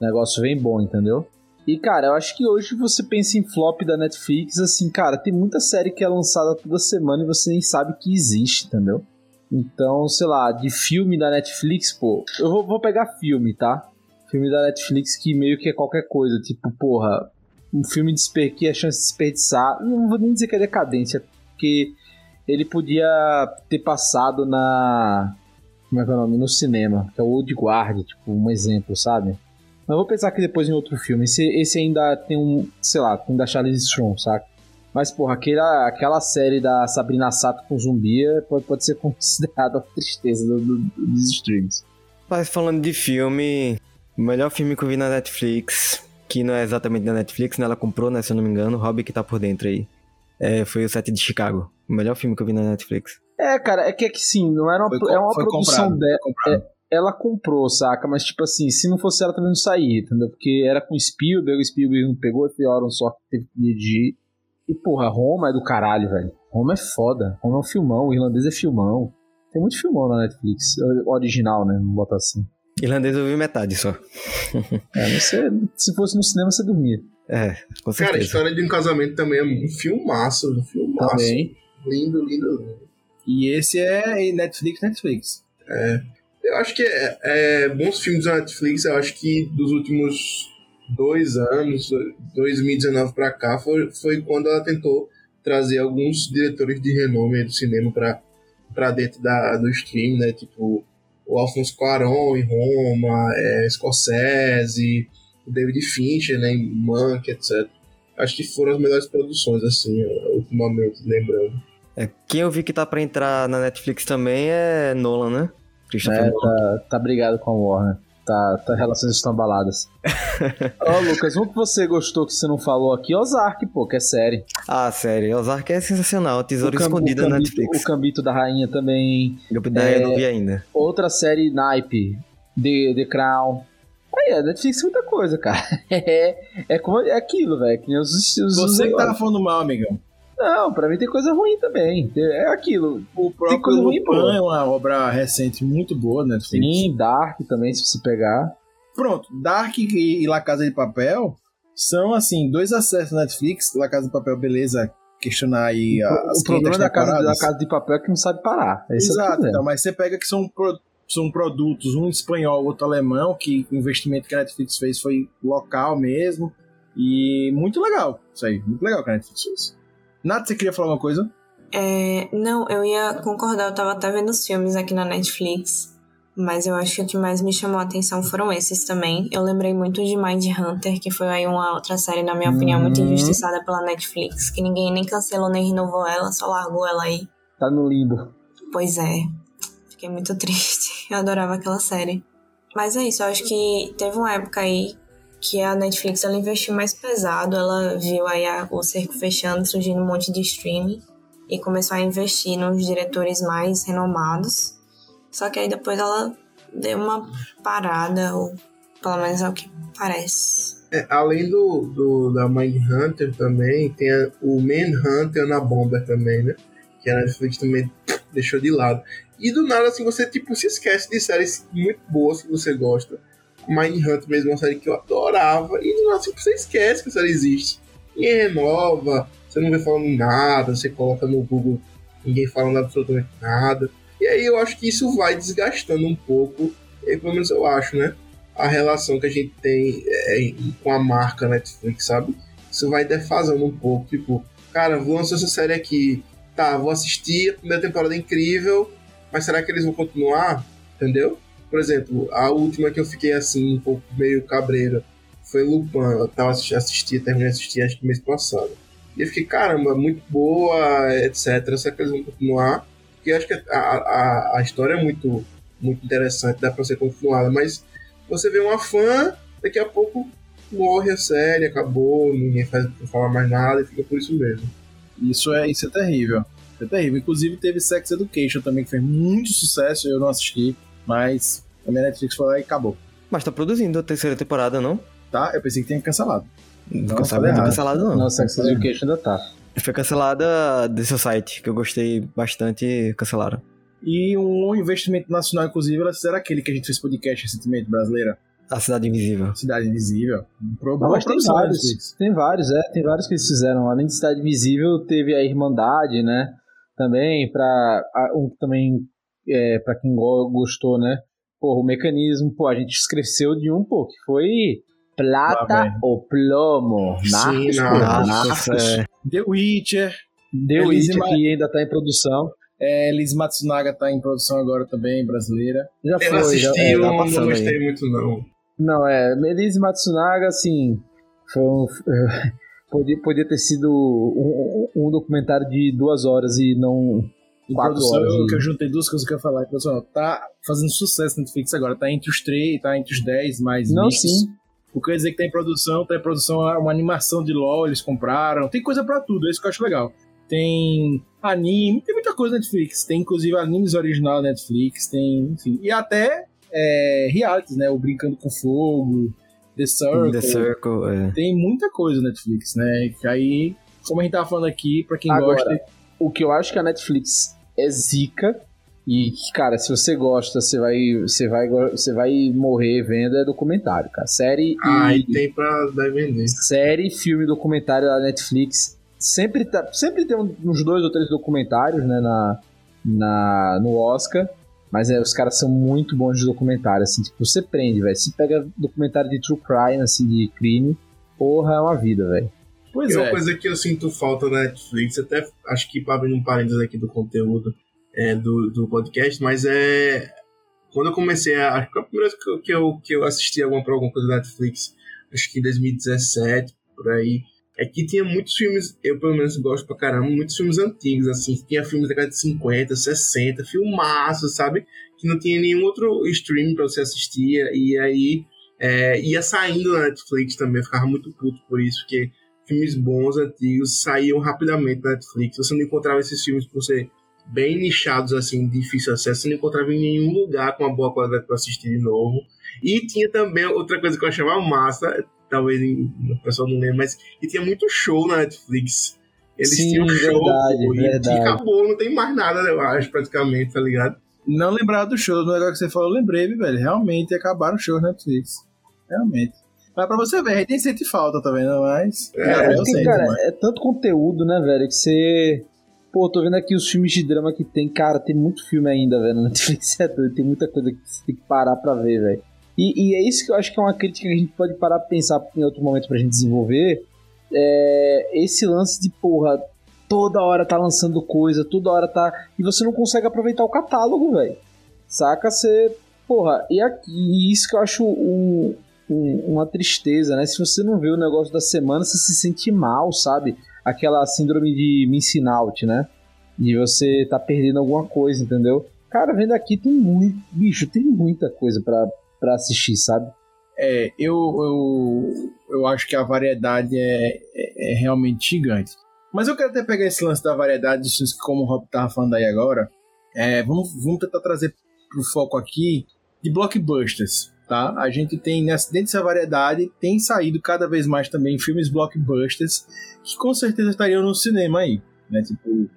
negócio vem bom, entendeu? E, cara, eu acho que hoje você pensa em flop da Netflix, assim, cara, tem muita série que é lançada toda semana e você nem sabe que existe, entendeu? Então, sei lá, de filme da Netflix, pô, eu vou, vou pegar filme, tá? Filme da Netflix que meio que é qualquer coisa, tipo, porra, um filme desper que é chance de desperdiçar, não vou nem dizer que é decadência, porque ele podia ter passado na. Como é que é o nome? No cinema, que é o Old Guard, tipo, um exemplo, sabe? Mas eu vou pensar que depois em outro filme. Esse, esse ainda tem um, sei lá, tem da Charlize Strong, saca? Mas, porra, aquela, aquela série da Sabrina Sato com zumbi é- pode, pode ser *laughs* considerada a tristeza do- do- dos streams. Mas falando de filme, o melhor filme que eu vi na Netflix, que não é exatamente da Netflix, né? Ela comprou, né? Se eu não me engano, o Hobby que tá por dentro aí. É, foi o Sete de Chicago. O melhor filme que eu vi na Netflix. É, cara, é que, é que sim, não era uma, Foi, é uma produção dela. Ela comprou, saca? Mas, tipo assim, se não fosse ela também não saía, entendeu? Porque era com Spielberg, o Spielberg não pegou, e foi Aaron só que teve que dirigir. E, porra, Roma é do caralho, velho. Roma é foda. Roma é um filmão, o irlandês é filmão. Tem muito filmão na Netflix. Original, né? Não bota assim. Irlandês eu vi metade só. *laughs* É, se fosse no cinema, você dormia. É, com Cara, a certeza. história de um casamento também é um filmaço, um filmaço. Também. Lindo, lindo, lindo. E esse é Netflix, Netflix. Eu acho que é, é, bons filmes da Netflix, eu acho que dos últimos dois anos, 2019 pra cá, foi, foi quando ela tentou trazer alguns diretores de renome do cinema pra dentro da, do stream, né? Tipo, o Alfonso Cuarón em Roma, é, Scorsese, o David Fincher, né? Em Monk, etc. Acho que foram as melhores produções, assim, ultimamente, lembrando. É, quem eu vi que tá pra entrar na Netflix também é Nolan, né? Christopher É, tá, tá brigado com a Warner. Tá, tá relações estão abaladas. *laughs* Ó, Lucas, um que você gostou que você não falou aqui, Ozark, pô, que é série. Ah, série. Ozark é sensacional. Tesouro O escondido o na Cambito- Netflix. O Cambito da Rainha também. Eu é... não vi ainda. Outra série naipe, The, The Crown. Aí, a Netflix é muita coisa, cara. *laughs* É, é, como, é aquilo, velho. Que os, os, os Você que negócios. tava falando mal, amigão. Não, pra mim tem coisa ruim também. É aquilo. O Tem próprio. Lupin é uma obra recente muito boa, né? Netflix. Sim, Dark também, se você pegar. Pronto, Dark e, La Casa de Papel são, assim, dois acessos na Netflix. La Casa de Papel, beleza, questionar aí a- o problema 500 da casa, da casa de papel é que não sabe parar. Esse é Exato, problema. então, mas você pega que são, pro- são produtos, um espanhol, outro alemão, que o investimento que a Netflix fez foi local mesmo. E muito legal, isso aí, muito legal que a Netflix fez. Nath, você queria falar uma coisa? É, não, eu ia concordar, eu tava até vendo os filmes aqui na Netflix, mas eu acho que o que mais me chamou a atenção foram esses também. Eu lembrei muito de Mind Hunter, que foi aí uma outra série, na minha opinião, muito Uhum. injustiçada pela Netflix, que ninguém nem cancelou nem renovou ela, só largou ela aí. Tá no limbo. Pois é, fiquei muito *laughs* triste. Eu adorava aquela série. Mas é isso, eu acho que teve uma época aí que a Netflix ela investiu mais pesado, ela viu aí a- o cerco fechando, surgindo um monte de streaming e começou a investir nos diretores mais renomados. Só que aí depois ela deu uma parada, ou pelo menos é o que parece. É, além do, do da Mindhunter também, tem a- o Manhunter na Bomber também, né? Que a Netflix também deixou de lado. E do nada, assim, você tipo, se esquece de séries muito boas que você gosta. Mindhunter mesmo uma série que eu adorava. E do nada, assim, você esquece que a série existe. E renova, você não vê falando nada, você coloca no Google ninguém falando absolutamente nada. E aí eu acho que isso vai desgastando um pouco, e pelo menos eu acho, né? A relação que a gente tem é, com a marca Netflix, sabe? Isso vai defasando um pouco, tipo, cara, vou lançar essa série aqui, tá, vou assistir, a primeira temporada é incrível, mas será que eles vão continuar? Entendeu? Por exemplo, a última que eu fiquei assim, um pouco meio cabreira, foi Lupin. Eu tava assistindo, terminei de assistir acho que mês passado. E eu fiquei, caramba, muito boa, etc. Será que eles vão continuar? Porque eu acho que a, a, a história é muito, muito interessante, dá pra ser continuada, mas você vê uma fã, daqui a pouco morre a série, acabou, ninguém faz, não fala mais nada e fica por isso mesmo. Isso é, isso é terrível. É terrível. Inclusive teve Sex Education também, que fez muito sucesso, eu não assisti, mas a minha Netflix foi lá e acabou. Mas tá produzindo a terceira temporada, não? Tá? Eu pensei que tinha cancelado. Não, Não, cancelado, falei não errado. cancelado, não. Nossa, Sex Education ainda tá. Foi cancelada desse site, que eu gostei bastante e cancelaram. E um investimento nacional, inclusive, elas fizeram aquele que a gente fez podcast recentemente, brasileira. A Cidade Invisível. Cidade Invisível. Pro, Não, boa mas tem vários. Tem vários, é. Tem vários que eles fizeram. Além de Cidade Invisível, teve a Irmandade, né? Também, pra. a- Um que também, é, pra quem go- gostou, né? Pô, o mecanismo, pô, a gente esqueceu de um, pô, que foi Plata vem. ou Plomo. Sim, Narcos, pô, Narcos, Narcos. é. The Witcher. The Elise Witch Ma- que ainda tá em produção. É, Liz Matsunaga tá em produção agora também, brasileira. Já Eu foi, assisti, já, é, eu tá não passando gostei muito, não. Não, é, Melise Matsunaga, assim, foi um, *laughs* podia, podia ter sido um, um- um documentário de duas horas e não Produção, horas. que eu juntei duas coisas que eu ia falar. Em produção, tá fazendo sucesso na Netflix agora. Tá entre os três, tá entre os 10 mais Não, vistos. sim. O que eu ia dizer que tá em produção, tá em produção uma animação de LOL, eles compraram. Tem coisa pra tudo, é isso que eu acho legal. Tem anime, tem muita coisa na Netflix. Tem inclusive animes original da Netflix, tem, enfim. E até é, realities, né? O Brincando com Fogo, The Circle. The Circle, é. Tem muita coisa na Netflix, né? Que aí, como a gente tava falando aqui, pra quem Agora, gosta. O que eu acho que a Netflix é zica e, cara, se você gosta, você vai, você vai, você vai morrer vendo é documentário, cara. Série Ah, e tem pra dar vender. série, filme, documentário da Netflix. Sempre, tá, sempre tem uns dois ou três documentários, né, na, na, no Oscar. Mas é, os caras são muito bons de documentário, assim, tipo, você prende, velho. Se pega documentário de true crime, assim, de crime, porra, é uma vida, velho. Pois E uma é. coisa que eu sinto falta na Netflix, até acho que abrir um parênteses aqui do conteúdo é, do, do podcast, mas é. Quando eu comecei a. Acho que a primeira vez que eu, que eu, assisti alguma, alguma coisa da Netflix, acho que em 2017, por aí, é que tinha muitos filmes, eu pelo menos gosto pra caramba, muitos filmes antigos, assim, tinha filmes da década de 50, 60, filmaço, sabe? Que não tinha nenhum outro streaming pra você assistir, e aí é, ia saindo na Netflix também, eu ficava muito puto por isso, porque filmes bons, antigos, saíam rapidamente na Netflix. Você não encontrava esses filmes por ser bem nichados, assim, de difícil acesso. Você não encontrava em nenhum lugar com uma boa qualidade para assistir de novo. E tinha também outra coisa que eu achava massa, talvez o pessoal não lembre, mas e tinha muito show na Netflix. Eles Sim, tinham show verdade, e- verdade. e acabou, não tem mais nada, eu acho, praticamente, tá ligado? Não lembrar do show, no negócio que você falou, eu lembrei, viu, velho. Realmente acabaram os shows na Netflix. Realmente. Mas pra você ver, a gente sente falta, tá vendo? Mas. É, cara, É, eu porque, sinto, cara, é tanto conteúdo, né, velho, que você. Pô, tô vendo aqui os filmes de drama que tem. Cara, tem muito filme ainda, velho. Na Netflix é doido. Tem muita coisa que você tem que parar pra ver, velho. E, e é isso que eu acho que é uma crítica que a gente pode parar pra pensar em outro momento pra gente desenvolver. É esse lance de, porra, toda hora tá lançando coisa, toda hora tá. E você não consegue aproveitar o catálogo, velho. Saca? Você. Porra, e, aqui, e isso que eu acho um, um- uma tristeza, né? Se você não vê o negócio da semana, você se sente mal, sabe? Aquela síndrome de missing out, né? De você tá perdendo alguma coisa, entendeu? Cara, vendo aqui tem muito. Bicho, tem muita coisa pra assistir, sabe? É, eu, eu, eu acho que a variedade é, é, é realmente gigante. Mas eu quero até pegar esse lance da variedade como o Rob tava falando aí agora, é, vamos, vamos tentar trazer pro foco aqui de blockbusters, tá? A gente tem, dentro dessa variedade, tem saído cada vez mais também filmes blockbusters que com certeza estariam no cinema aí, né? Tipo,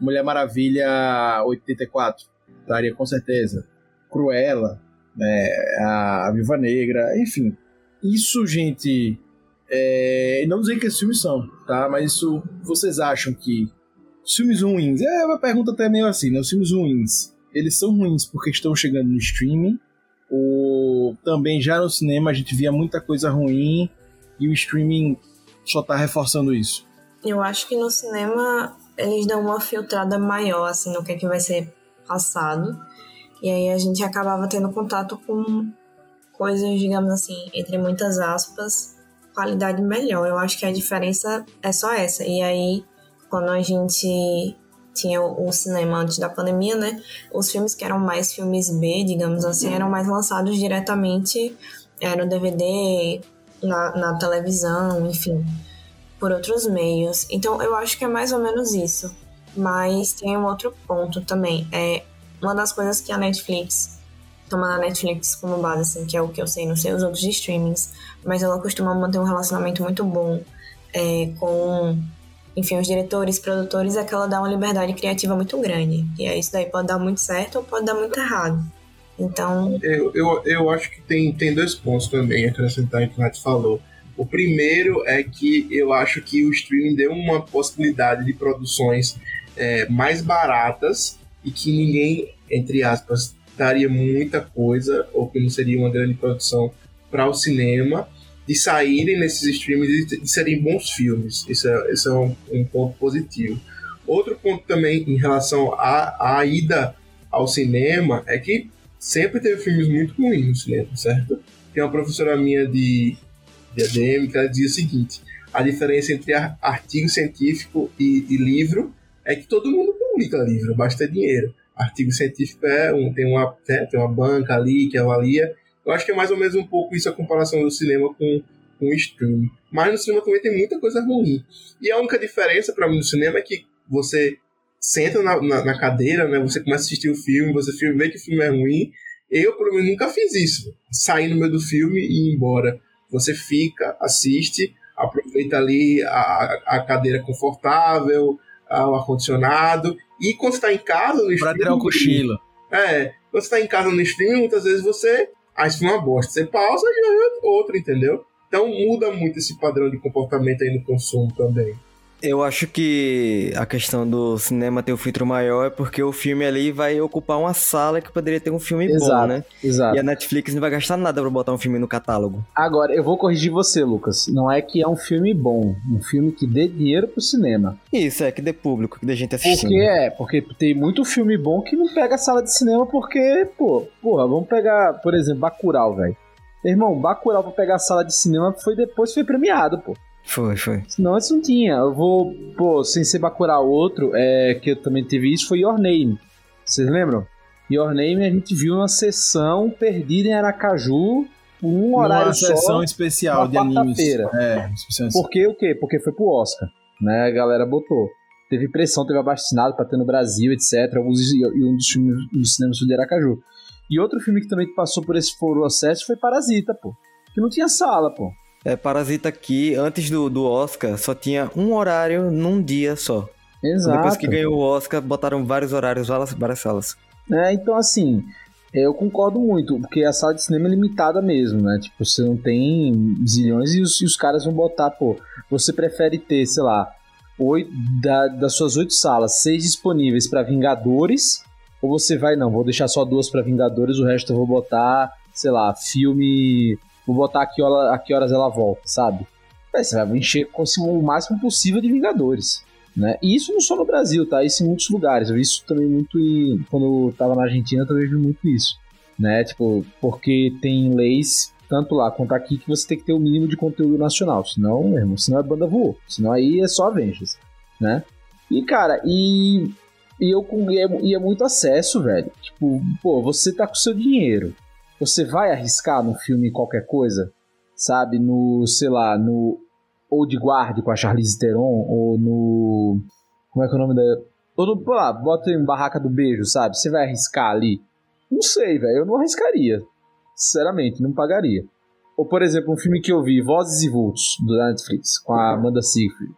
Mulher Maravilha 84, estaria com certeza. Cruella, né? a Viva Negra, enfim. Isso, gente, é, não dizer que esses filmes são, tá? Mas isso, vocês acham que filmes ruins, é uma pergunta até meio assim, né? Os filmes ruins, eles são ruins porque estão chegando no streaming, ou também já no cinema a gente via muita coisa ruim e o streaming só tá reforçando isso? Eu acho que no cinema eles dão uma filtrada maior, assim, no que, é que vai ser passado. E aí a gente acabava tendo contato com coisas, digamos assim, entre muitas aspas, qualidade melhor. Eu acho que a diferença é só essa. E aí, quando a gente tinha o cinema antes da pandemia, né? Os filmes que eram mais filmes B, digamos assim, eram mais lançados diretamente é, no DVD, na, na televisão, enfim, por outros meios. Então eu acho que é mais ou menos isso. Mas tem um outro ponto também. É uma das coisas que a Netflix, tomando a Netflix como base, assim, que é o que eu sei, não sei os outros streamings, mas ela costuma manter um relacionamento muito bom é, com enfim, os diretores, produtores, é que ela dá uma liberdade criativa muito grande. E aí isso daí pode dar muito certo ou pode dar muito errado. Então. Eu, eu, eu acho que tem, tem dois pontos também a acrescentar que o Nath falou. O primeiro é que eu acho que o streaming deu uma possibilidade de produções é, mais baratas e que ninguém, entre aspas, daria muita coisa ou que não seria uma grande produção para o cinema de saírem nesses streams e de serem bons filmes. Isso é, isso é um, um ponto positivo. Outro ponto também em relação à, ida ao cinema é que sempre teve filmes muito ruins no cinema, certo? Tem uma professora minha de, de ADM que ela dizia o seguinte: a diferença entre artigo científico e, e livro é que todo mundo publica livro, basta ter dinheiro. Artigo científico é um, tem, uma, né, tem uma banca ali que avalia eu acho que é mais ou menos um pouco isso a comparação do cinema com, com o streaming. Mas no cinema também tem muita coisa ruim. E a única diferença para mim no cinema é que você senta na, na, na, cadeira, né? Você começa a assistir o filme, você vê que o filme é ruim. Eu, pelo menos, nunca fiz isso. Sair no meio do filme e ir embora. Você fica, assiste, aproveita ali a, a cadeira confortável, o ar-condicionado. E quando você está em casa no streaming. Pra tirar o cochilo. É, quando você está em casa no streaming, muitas vezes você ah, isso foi uma bosta. Você pausa e já é outra, entendeu? Então muda muito esse padrão de comportamento aí no consumo também. Eu acho que a questão do cinema ter o um filtro maior é porque o filme ali vai ocupar uma sala que poderia ter um filme exato, bom, né? Exato. E a Netflix não vai gastar nada pra botar um filme no catálogo. Agora, eu vou corrigir você, Lucas. Não é que é um filme bom, um filme que dê dinheiro pro cinema. Isso, é que dê público, que dê gente assistindo. Porque é, porque tem muito filme bom que não pega a sala de cinema porque, pô, porra, vamos pegar, por exemplo, Bacurau, velho. Irmão, Bacurau pra pegar a sala de cinema foi depois foi premiado, pô. Foi, foi. Senão isso não tinha. Eu vou, pô, sem ser Bacurau, outro, é, que eu também teve isso, foi Your Name. Vocês lembram? Your Name a gente viu uma sessão perdida em Aracaju por um horário uma só. sessão especial de animes. É, Por que o quê? Porque foi pro Oscar, né? A galera botou. Teve pressão, teve abastinado pra ter no Brasil, etc. Alguns, e um dos filmes dos cinemas de Aracaju. E outro filme que também passou por esse processo foi Parasita, pô. Que não tinha sala, pô. É, Parasita aqui, antes do, do Oscar, só tinha um horário num dia só. Exato. Depois que ganhou o Oscar, botaram vários horários, várias, várias salas. É, então assim, eu concordo muito, porque a sala de cinema é limitada mesmo, né? Tipo, você não tem zilhões e os, e os caras vão botar, pô, você prefere ter, sei lá, oito, da, das suas oito salas, seis disponíveis para Vingadores, ou você vai, não, vou deixar só duas para Vingadores, o resto eu vou botar, sei lá, filme vou botar aqui hora, a que horas ela volta, sabe? Você vai encher o máximo possível de Vingadores. Né? E isso não só no Brasil, tá? Isso em muitos lugares. Eu vi isso também muito em... quando eu tava na Argentina, eu também vi muito isso. Né? Tipo, porque tem leis, tanto lá quanto aqui, que você tem que ter o mínimo de conteúdo nacional. Senão, mesmo, senão a banda voou. Senão aí é só Avengers, né? E, cara, e, e eu com e é, e é muito acesso, velho. Tipo, pô, você tá com seu dinheiro. Você vai arriscar no filme qualquer coisa? Sabe? No, sei lá, no Old Guard com a Charlize Theron, ou no. Como é que é o nome da. Ou no. Pô, lá, bota em Barraca do Beijo, sabe? Você vai arriscar ali? Não sei, velho. Eu não arriscaria. Sinceramente, não pagaria. Ou, por exemplo, um filme que eu vi, Vozes e Vultos, do Netflix, com a Amanda Seyfried.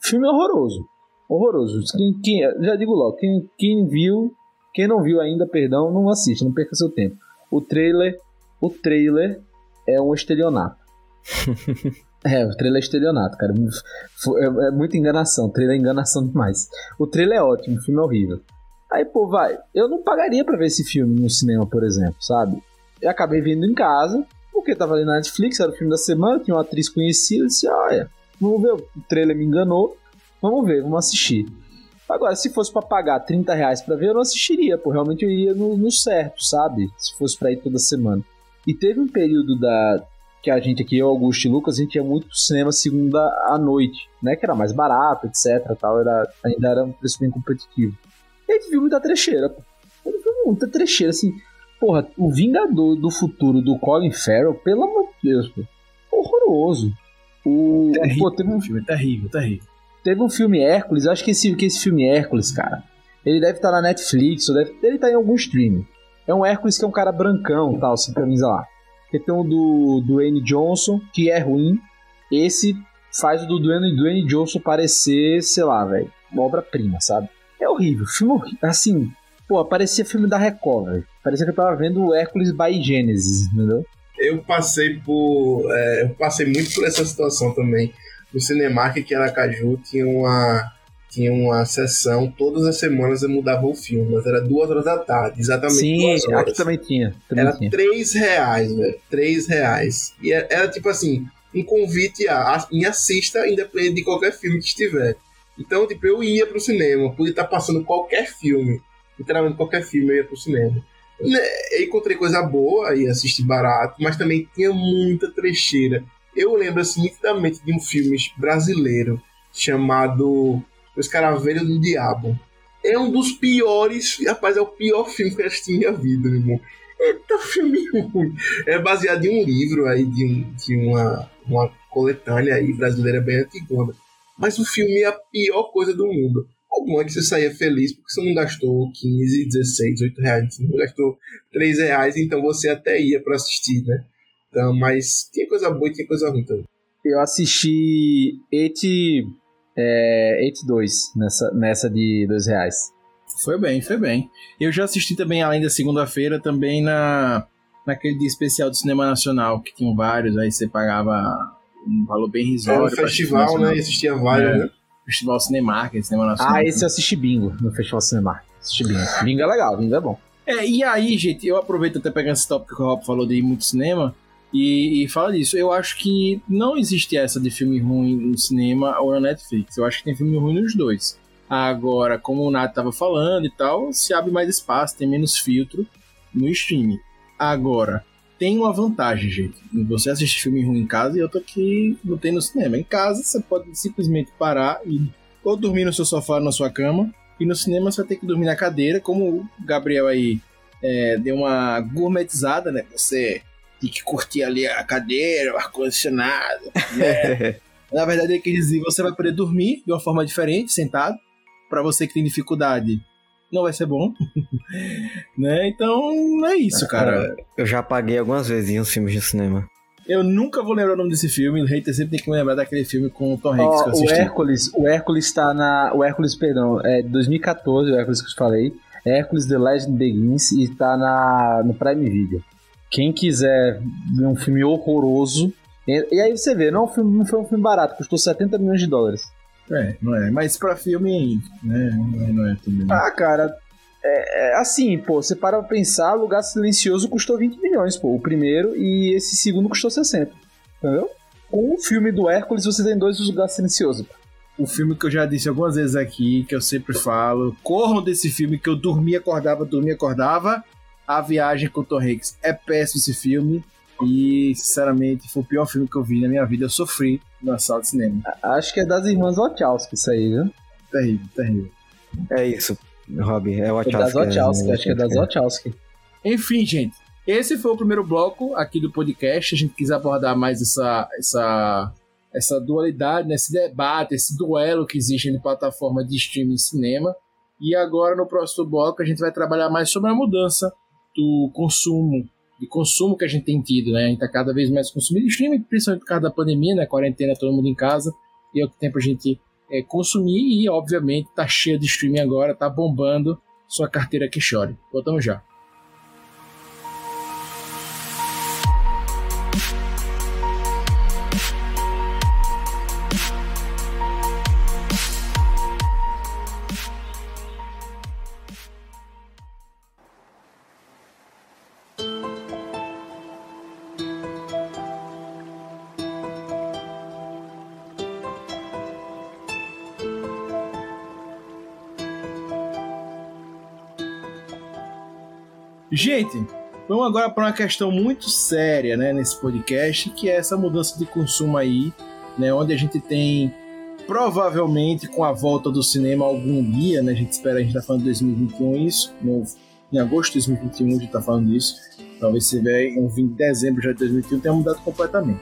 Filme horroroso. Horroroso. Quem, quem, já digo logo, quem, quem viu, quem não viu ainda, perdão, não assiste, não perca seu tempo. O trailer, o trailer é um estelionato. *laughs* É, o trailer é estelionato, cara. É, é muita enganação. O trailer é enganação demais. O trailer é ótimo, o filme é horrível. Aí, pô, vai. Eu não pagaria pra ver esse filme no cinema, por exemplo, sabe? Eu acabei vendo em casa, porque tava ali na Netflix, era o filme da semana, tinha uma atriz conhecida, disse, olha, vamos ver, o trailer me enganou, vamos ver, vamos assistir. Agora, se fosse para pagar 30 reais pra ver, eu não assistiria, pô, realmente eu iria no, no certo, sabe? Se fosse pra ir toda semana. E teve um período da, que a gente aqui, eu, Augusto e Lucas, a gente ia muito pro cinema segunda à noite, né? Que era mais barato, etc. Tal, era, ainda era um preço bem competitivo. E a gente viu muita trecheira, pô. A gente viu muita trecheira, assim. Porra, o Vingador do Futuro do Colin Farrell, pelo amor de Deus, pô. Horroroso. O, terrível, pô, teve um filme terrível, terrível. Teve um filme Hércules, acho que esse, que esse filme Hércules, cara, ele deve estar tá na Netflix, ou deve, ele tá em algum stream. É um Hércules que é um cara brancão, tal, sem camisa lá. Tem o do Dwayne Johnson, que é ruim. Esse faz o do Dwayne, Dwayne Johnson parecer, sei lá, velho, obra-prima, sabe? É horrível. Filme horrível. Assim, pô, parecia filme da Record, velho. Parecia que eu tava vendo o Hércules by Genesis, entendeu? Eu passei por. É, eu passei muito por essa situação também. No Cinemark, que era Caju, tinha uma tinha uma sessão, todas as semanas eu mudava o filme, mas era duas horas da tarde, exatamente Sim, duas horas. aqui também tinha. Também era tinha. três reais, velho, três reais. E era, era, tipo assim, um convite a, a me assista independente de qualquer filme que estiver. Então, tipo, eu ia pro cinema, podia estar passando qualquer filme, literalmente qualquer filme eu ia pro cinema. Né, eu encontrei coisa boa e assisti barato, mas também tinha muita trecheira. Eu lembro assim nitidamente de um filme brasileiro chamado os Caravelhos do Diabo. É um dos piores, rapaz, é o pior filme que eu assisti na minha vida, meu irmão. Eita filme *laughs* ruim. É baseado em um livro aí de, um, de uma, uma coletânea aí brasileira bem antigona. Mas o filme é a pior coisa do mundo. O bom é que você saía feliz porque você não gastou 15, 16, 8 reais, você não gastou 3 reais, então você até ia para assistir, né? Então, mas tinha coisa boa e tinha coisa ruim também. Eu assisti Ete é, 82 nessa, nessa de 2 reais. Foi bem, foi bem. Eu já assisti também, além da segunda-feira, também na naquele dia especial do Cinema Nacional, que tinham vários, aí você pagava um valor bem risório. Era um festival, né? Existia vários, é, né? Festival Cinemark, Cinema Nacional. Ah, esse eu assisti bingo no Festival Cinemark. Assisti bingo. Bingo é legal, bingo é bom. É, e aí, gente, eu aproveito até pegando esse tópico que o Rob falou de ir muito cinema. E, e, fala disso. Eu acho que não existe essa de filme ruim no cinema ou na Netflix. Eu acho que tem filme ruim nos dois. Agora, como o Nath estava falando e tal, se abre mais espaço, tem menos filtro no streaming. Agora, tem uma vantagem, gente. Você assiste filme ruim em casa e eu tô aqui tem no cinema. Em casa, você pode simplesmente parar e ou dormir no seu sofá, na sua cama, e no cinema você vai ter que dormir na cadeira, como o Gabriel aí é, deu uma gourmetizada, né? Você tem que curtir ali a cadeira, o ar-condicionado. *laughs* Né? Na verdade, ele quer dizer você vai poder dormir de uma forma diferente, sentado. Para você que tem dificuldade, não vai ser bom. *laughs* né? Então, é isso, cara. Eu já paguei algumas vezes em uns filmes de cinema. Eu nunca vou lembrar o nome desse filme. O hater sempre tem que me lembrar daquele filme com o Tom Hanks oh, que eu assisti. O Hércules, o Hércules tá na. O Hércules, perdão, é 2014, o Hércules que eu falei. Hércules The Legend Begins e tá na, no Prime Video. Quem quiser ver um filme horroroso. E, e aí você vê, não, é filme, não foi um filme barato, custou 70 milhões de dólares. É, não é. Mas pra filme, né, não é, não é tudo. Ah, cara, é, é, assim, pô, você para pra pensar, Lugar Silencioso custou 20 milhões, pô, o primeiro, e esse segundo custou 60. Entendeu? Com o filme do Hércules, você tem dois Lugares Silenciosos. O filme que eu já disse algumas vezes aqui, que eu sempre falo, corram desse filme que eu dormia, acordava, dormia, acordava, a Viagem com o Tom Hanks. É péssimo esse filme. E, sinceramente, foi o pior filme que eu vi na minha vida. Eu sofri na sala de cinema. Acho que é das irmãs Wachowski isso aí, viu? Terrível, terrível. É isso, Rob. É o Wachowski. É das Wachowski, acho que é das Wachowski. Enfim, gente. Esse foi o primeiro bloco aqui do podcast. A gente quis abordar mais essa, essa, essa dualidade, né? esse debate, esse duelo que existe entre plataforma de streaming e cinema. E agora, no próximo bloco, a gente vai trabalhar mais sobre a mudança do consumo, de consumo que a gente tem tido, né? A gente tá cada vez mais consumindo streaming, principalmente por causa da pandemia, né? Quarentena, todo mundo em casa, e é o que tem pra gente é, consumir, e obviamente tá cheio de streaming agora, tá bombando sua carteira que chore. Voltamos já. Gente, vamos agora para uma questão muito séria, né, nesse podcast, que é essa mudança de consumo aí, né, onde a gente tem provavelmente com a volta do cinema algum dia, né, a gente espera, a gente tá falando de 2021 isso, no, em agosto de 2021 a gente tá falando isso, talvez se vier em 20 de dezembro já de 2021 tenha mudado completamente,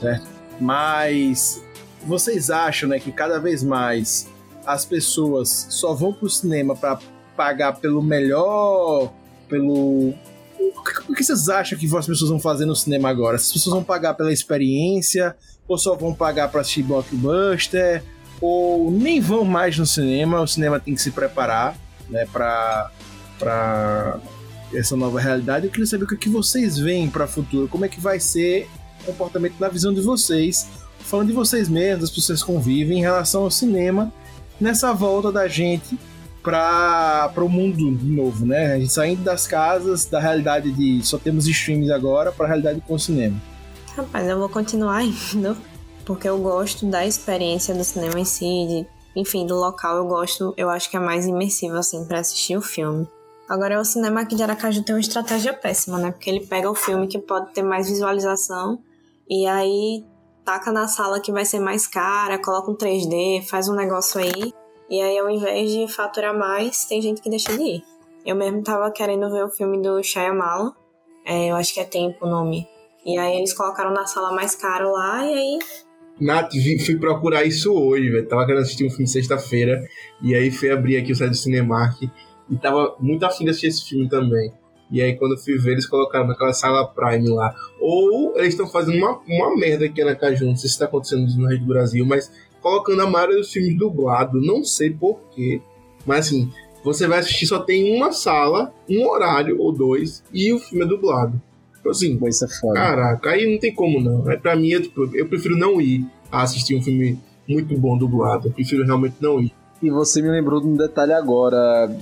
certo? Mas vocês acham, né, que cada vez mais as pessoas só vão pro cinema para pagar pelo melhor, pelo o que vocês acham que as pessoas vão fazer no cinema agora? As pessoas vão pagar pela experiência, ou só vão pagar para assistir blockbuster, ou nem vão mais no cinema? O cinema tem que se preparar, né, para para essa nova realidade. Eu queria saber o que, é vocês veem para o futuro, como é que vai ser o comportamento na visão de vocês, falando de vocês mesmos, das pessoas que convivem em relação ao cinema, nessa volta da gente para o mundo de novo, né? A gente saindo das casas, da realidade de só temos streams agora, para a realidade com o cinema. Rapaz, eu vou continuar indo, porque eu gosto da experiência do cinema em si, de, enfim, do local eu gosto, eu acho que é mais imersivo, assim, para assistir o filme. Agora, o cinema aqui de Aracaju tem uma estratégia péssima, né? Porque ele pega o filme que pode ter mais visualização e aí taca na sala que vai ser mais cara, coloca um 3D, faz um negócio aí. E aí, ao invés de faturar mais, tem gente que deixa de ir. Eu mesmo tava querendo ver o filme do Shyamalan, é, eu acho que é Tempo o nome. E aí eles colocaram na sala mais caro lá, e aí Nath, fui procurar isso hoje, velho. Tava querendo assistir um filme sexta-feira. E aí fui abrir aqui o site do Cinemark e tava muito afim de assistir esse filme também. E aí, quando fui ver, eles colocaram naquela sala Prime lá. Ou eles estão fazendo uma, uma merda aqui na Caju, não sei se está acontecendo no Rio do Brasil, mas colocando a maioria dos filmes dublado, não sei porquê. Mas assim, você vai assistir, só tem uma sala, um horário ou dois, e o filme é dublado. Então, assim, Isso é foda. caraca, aí não tem como não. É, pra mim, é, tipo, eu prefiro não ir a assistir um filme muito bom dublado. Eu prefiro realmente não ir. E você me lembrou de um detalhe agora,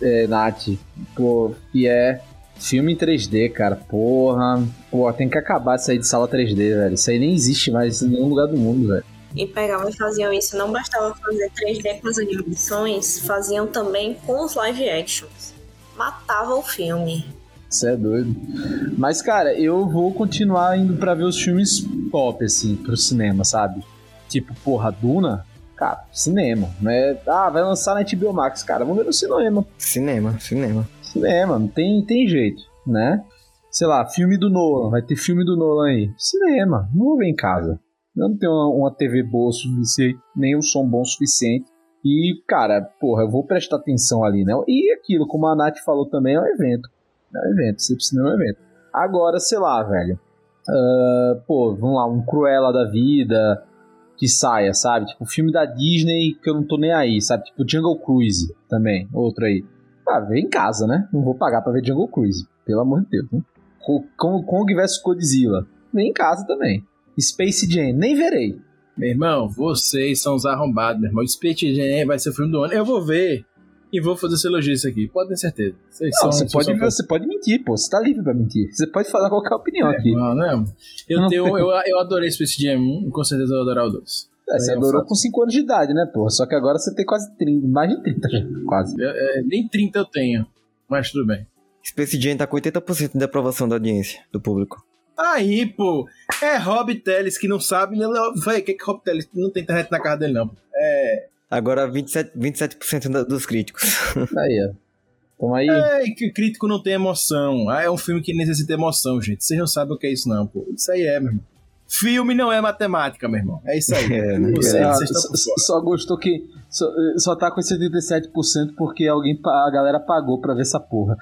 é, Nath, pô, que é filme em 3D, cara. Porra, pô, tem que acabar de sair de sala 3D, velho. Isso aí nem existe mais em nenhum lugar do mundo, velho. E pegavam e faziam isso. Não bastava fazer 3D com as animações, faziam também com os live actions. Matava o filme. Você é doido. Mas, cara, eu vou continuar indo pra ver os filmes pop, assim, pro cinema, sabe? Tipo, porra, Duna, cara, cinema. Né? Ah, vai lançar na HBO Max, cara, vamos ver no cinema. Cinema, cinema. Cinema, não tem, tem jeito, né? Sei lá, filme do Nolan, vai ter filme do Nolan aí. Cinema, não vou ver em casa. Eu não tenho uma, TV boa o suficiente, nem um som bom o suficiente. E, cara, porra, eu vou prestar atenção ali, né? E aquilo, como a Nath falou também, é um evento. É um evento, pro cinema é um evento. Agora, sei lá, velho. ah, pô, vamos lá, um Cruella da vida que saia, sabe? Tipo, filme da Disney que eu não tô nem aí, sabe? Tipo, Jungle Cruise também, outro aí. Ah, vê em casa, né? Não vou pagar pra ver Jungle Cruise, pelo amor de Deus, né? Kong vs Godzilla, vem em casa também. Space Jam, nem verei. Meu irmão, vocês são os arrombados, meu irmão. Space Jam vai ser o filme do ano. Eu vou ver e vou fazer esse elogio isso aqui. Pode ter certeza. Vocês Não, são, você, pode, são- você pode mentir, pô. Você tá livre pra mentir. Você pode falar qualquer opinião É, aqui. Não, não. Eu, Não tenho, eu, eu adorei Space Jam 1 e com certeza eu vou adorar o 2. É, você é adorou com 5 anos de idade, né, porra? Só que agora você tem quase 30, mais de 30 já, quase. É, é, nem 30 eu tenho, mas tudo bem. Space Jam tá com 80% de aprovação da audiência, do público. Aí, pô, é Rob Teles que não sabe, né? Véi, o que que Rob Teles não tem internet na casa dele, não. pô. É. Agora 27%, 27% da- dos críticos. *laughs* Aí, ó. Então aí, É, que crítico não tem emoção. Ah, é um filme que necessita emoção, gente. Vocês não sabem o que é isso, não, pô. Isso aí é, meu irmão. Filme não é matemática, meu irmão. É isso aí. *laughs* É, né? Vocês, ah, vocês estão só, só gostou que. Só, só tá com esse 77% porque alguém, a galera pagou pra ver essa porra.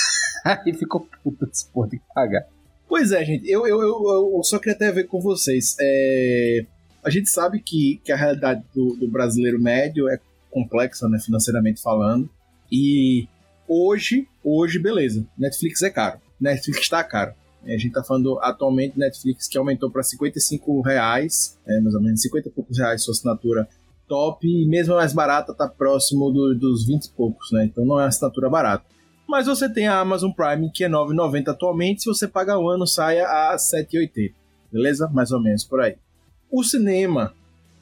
*laughs* aí ficou puta desse porra, que pagar. Pois é, gente, eu, eu, eu, eu só queria até ver com vocês. É, a gente sabe que, que a realidade do, do brasileiro médio é complexa, né, financeiramente falando. E hoje, hoje, beleza, Netflix é caro. Netflix está caro. A gente tá falando atualmente Netflix que aumentou para 55 reais, é, mais ou menos 50 e poucos reais sua assinatura top, e mesmo a mais barata tá próximo do- dos 20 e poucos, né? Então não é uma assinatura barata. Mas você tem a Amazon Prime, que é R$ 9,90 atualmente. Se você pagar o ano, sai a R$ 7,80. Beleza? Mais ou menos por aí. O cinema,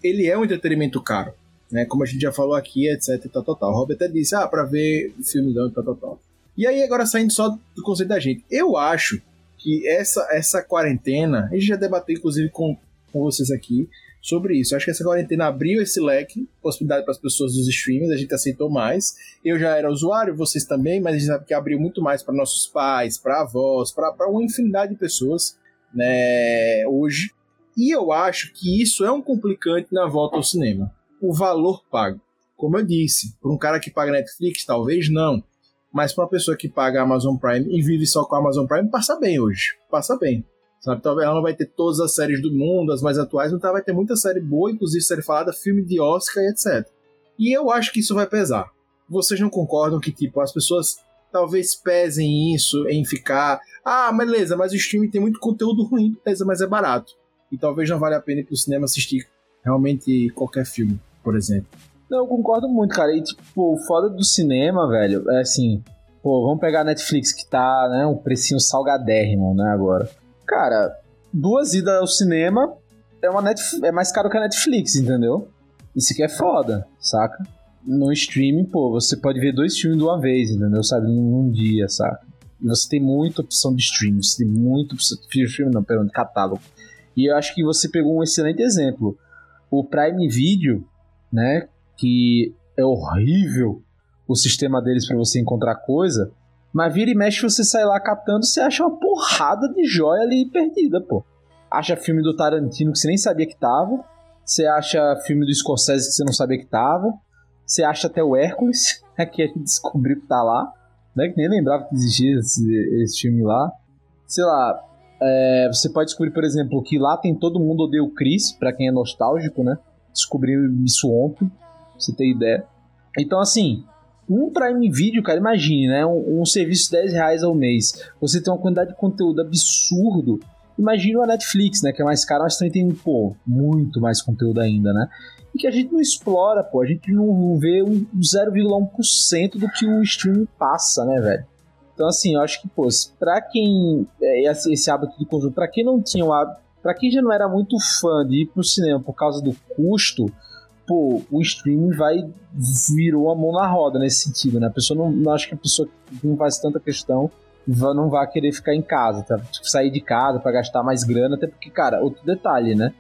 ele é um entretenimento caro. Né? Como a gente já falou aqui, etc. Tal, tal, tal. O Robert até disse, ah, pra ver filme não, tal, tal, tal. E aí, agora saindo só do conceito da gente, eu acho que essa, essa quarentena, a gente já debateu inclusive com, com vocês aqui sobre isso. Eu acho que essa quarentena abriu esse leque, possibilidade para as pessoas dos streams, a gente aceitou mais. Eu já era usuário, vocês também, mas a gente sabe que abriu muito mais para nossos pais, para avós, para uma infinidade de pessoas né, hoje. E eu acho que isso é um complicante na volta ao cinema. O valor pago. Como eu disse, para um cara que paga Netflix, talvez não. Mas para uma pessoa que paga Amazon Prime e vive só com a Amazon Prime, passa bem hoje. Passa bem. Sabe? Talvez ela não vai ter todas as séries do mundo, as mais atuais, mas ela vai ter muita série boa, inclusive série falada, filme de Oscar e etc. E eu acho que isso vai pesar. Vocês não concordam que, tipo, as pessoas talvez pesem isso em ficar. Ah, beleza, mas o streaming tem muito conteúdo ruim, beleza, mas é barato. E talvez não valha a pena ir pro cinema assistir realmente qualquer filme, por exemplo. Não, eu concordo muito, cara. E, tipo, foda do cinema, velho, é assim. Pô, vamos pegar a Netflix que tá, né, um precinho salgadérrimo, né, agora. Cara, duas idas ao cinema é, uma Netf é mais caro que a Netflix, entendeu? Isso aqui é foda, saca? No streaming, pô, você pode ver dois filmes de uma vez, entendeu? Sabe? Num dia, saca? E você tem muita opção de streaming, você tem muita opção de filme, não, perdão, de catálogo. E eu acho que você pegou um excelente exemplo. O Prime Video, né, que é horrível o sistema deles para você encontrar coisa, mas vira e mexe você sai lá catando, você acha uma porrada de joia ali perdida, pô. Acha filme do Tarantino que você nem sabia que tava, você acha filme do Scorsese que você não sabia que tava, você acha até o Hércules, *laughs* né, que a gente descobriu que tá lá, né, que nem lembrava que existia esse, esse filme lá. Sei lá, é, você pode descobrir, por exemplo, que lá tem Todo Mundo Odeia o Chris, pra quem é nostálgico, né? Descobri isso ontem você ter ideia. Então, assim, um Prime Video, cara, imagine, né? Um, um serviço de 10 reais ao mês. Você tem uma quantidade de conteúdo absurdo. Imagina a Netflix, né? Que é mais caro, mas também tem, pô, muito mais conteúdo ainda, né? E que a gente não explora, pô. A gente não vê um 0,1% do que o streaming passa, né, velho? Então, assim, eu acho que, pô, pra quem. É, esse, esse hábito de consumo, pra quem não tinha o hábito. Pra quem já não era muito fã de ir pro cinema por causa do custo, pô, o streaming vai virou a mão na roda nesse sentido, né? A pessoa não, não acho que a pessoa não faz tanta questão não vai querer ficar em casa, tá? Tipo, sair de casa para gastar mais grana, até porque, cara, outro detalhe, né?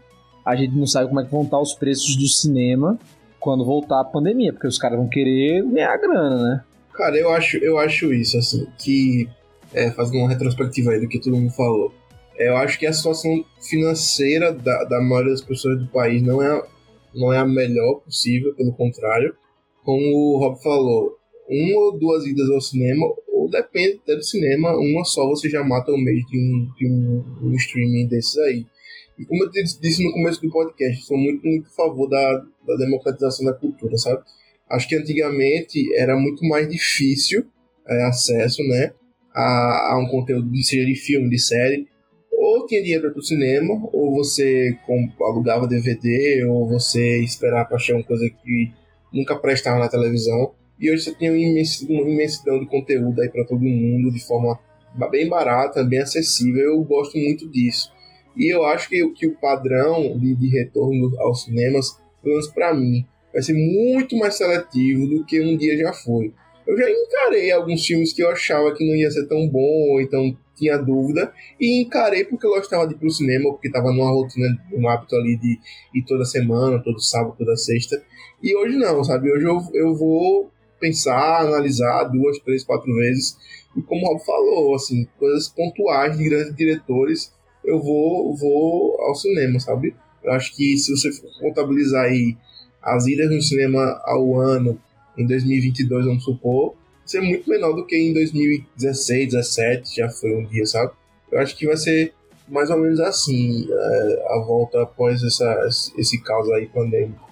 A gente não sabe como é que vão estar os preços do cinema quando voltar a pandemia, porque os caras vão querer ganhar grana, né? Cara, eu acho, eu acho isso, assim, que é, fazendo uma retrospectiva aí do que todo mundo falou. É, eu acho que a situação financeira da, da maioria das pessoas do país não é não é a melhor possível, pelo contrário. Como o Rob falou, uma ou duas idas ao cinema, ou depende até do cinema, uma só você já mata o mês de um, de um, um streaming desses aí. E como eu disse no começo do podcast, sou muito, muito a favor da, da democratização da cultura, sabe? Acho que antigamente era muito mais difícil é, acesso, né, a, a um conteúdo, seja de filme, de série, ou dinheiro para o cinema, ou você alugava DVD, ou você esperava para achar uma coisa que nunca prestava na televisão. E hoje você tem uma imensidão de conteúdo aí para todo mundo de forma bem barata, bem acessível. Eu gosto muito disso. E eu acho que, que o padrão de, de retorno aos cinemas, pelo menos para mim, vai ser muito mais seletivo do que um dia já foi. Eu já encarei alguns filmes que eu achava que não ia ser tão bom, então tinha dúvida, e encarei porque eu gostava de ir pro cinema, porque estava numa rotina, um hábito ali de ir toda semana, todo sábado, toda sexta. E hoje não, sabe? Hoje eu, eu vou pensar, analisar duas, três, quatro vezes. E como o Rob falou, assim, coisas pontuais de grandes diretores, eu vou, vou ao cinema, sabe? Eu acho que se você contabilizar aí as idas no cinema ao ano, em 2022, vamos supor, ser muito menor do que em 2016, 17, já foi um dia, sabe? Eu acho que vai ser mais ou menos assim é, a volta após essa, esse caos aí pandêmico.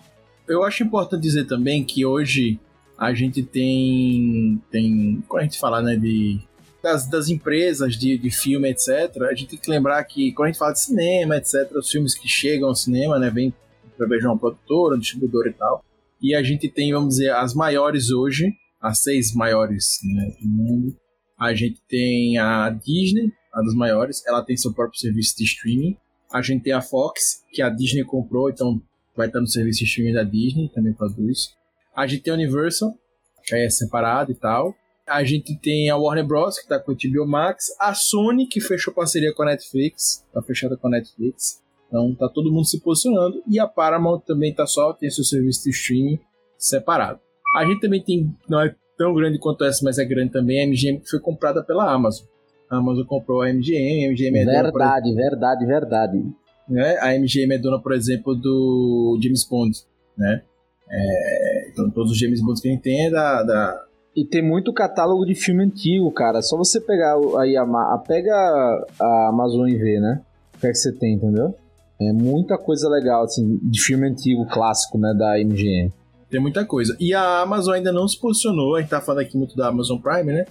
Eu acho importante dizer também que hoje a gente tem, tem quando a gente fala né, de, das, das empresas de, de filme, etc., a gente tem que lembrar que quando a gente fala de cinema, etc., os filmes que chegam ao cinema, né, vem através de uma produtora, um distribuidor e tal, e a gente tem, vamos dizer, as maiores hoje, as seis maiores né, do mundo. A gente tem a Disney, a das maiores, ela tem seu próprio serviço de streaming. A gente tem a Fox, que a Disney comprou, então vai estar no serviço de streaming da Disney, também produz. A gente tem a Universal, que é separado e tal. A gente tem a Warner Bros, que tá com o HBO Max, a Sony, que fechou parceria com a Netflix, tá fechada com a Netflix. Então tá todo mundo se posicionando. E a Paramount também tá só, tem seu serviço de streaming separado. A gente também tem, não é tão grande quanto essa, mas é grande também, a MGM, que foi comprada pela Amazon. A Amazon comprou a MGM, a MGM é Verdade, dona, verdade, verdade. né? A MGM é dona, por exemplo, do James Bond, né? É, então todos os James Bond que a gente tem é da, da E tem muito catálogo de filme antigo, cara. Só você pegar aí a- pega a Amazon e ver, né? O que é que você tem, entendeu? É muita coisa legal, assim, de filme antigo, clássico, né, da MGM. Tem muita coisa. E a Amazon ainda não se posicionou, a gente tá falando aqui muito da Amazon Prime, né?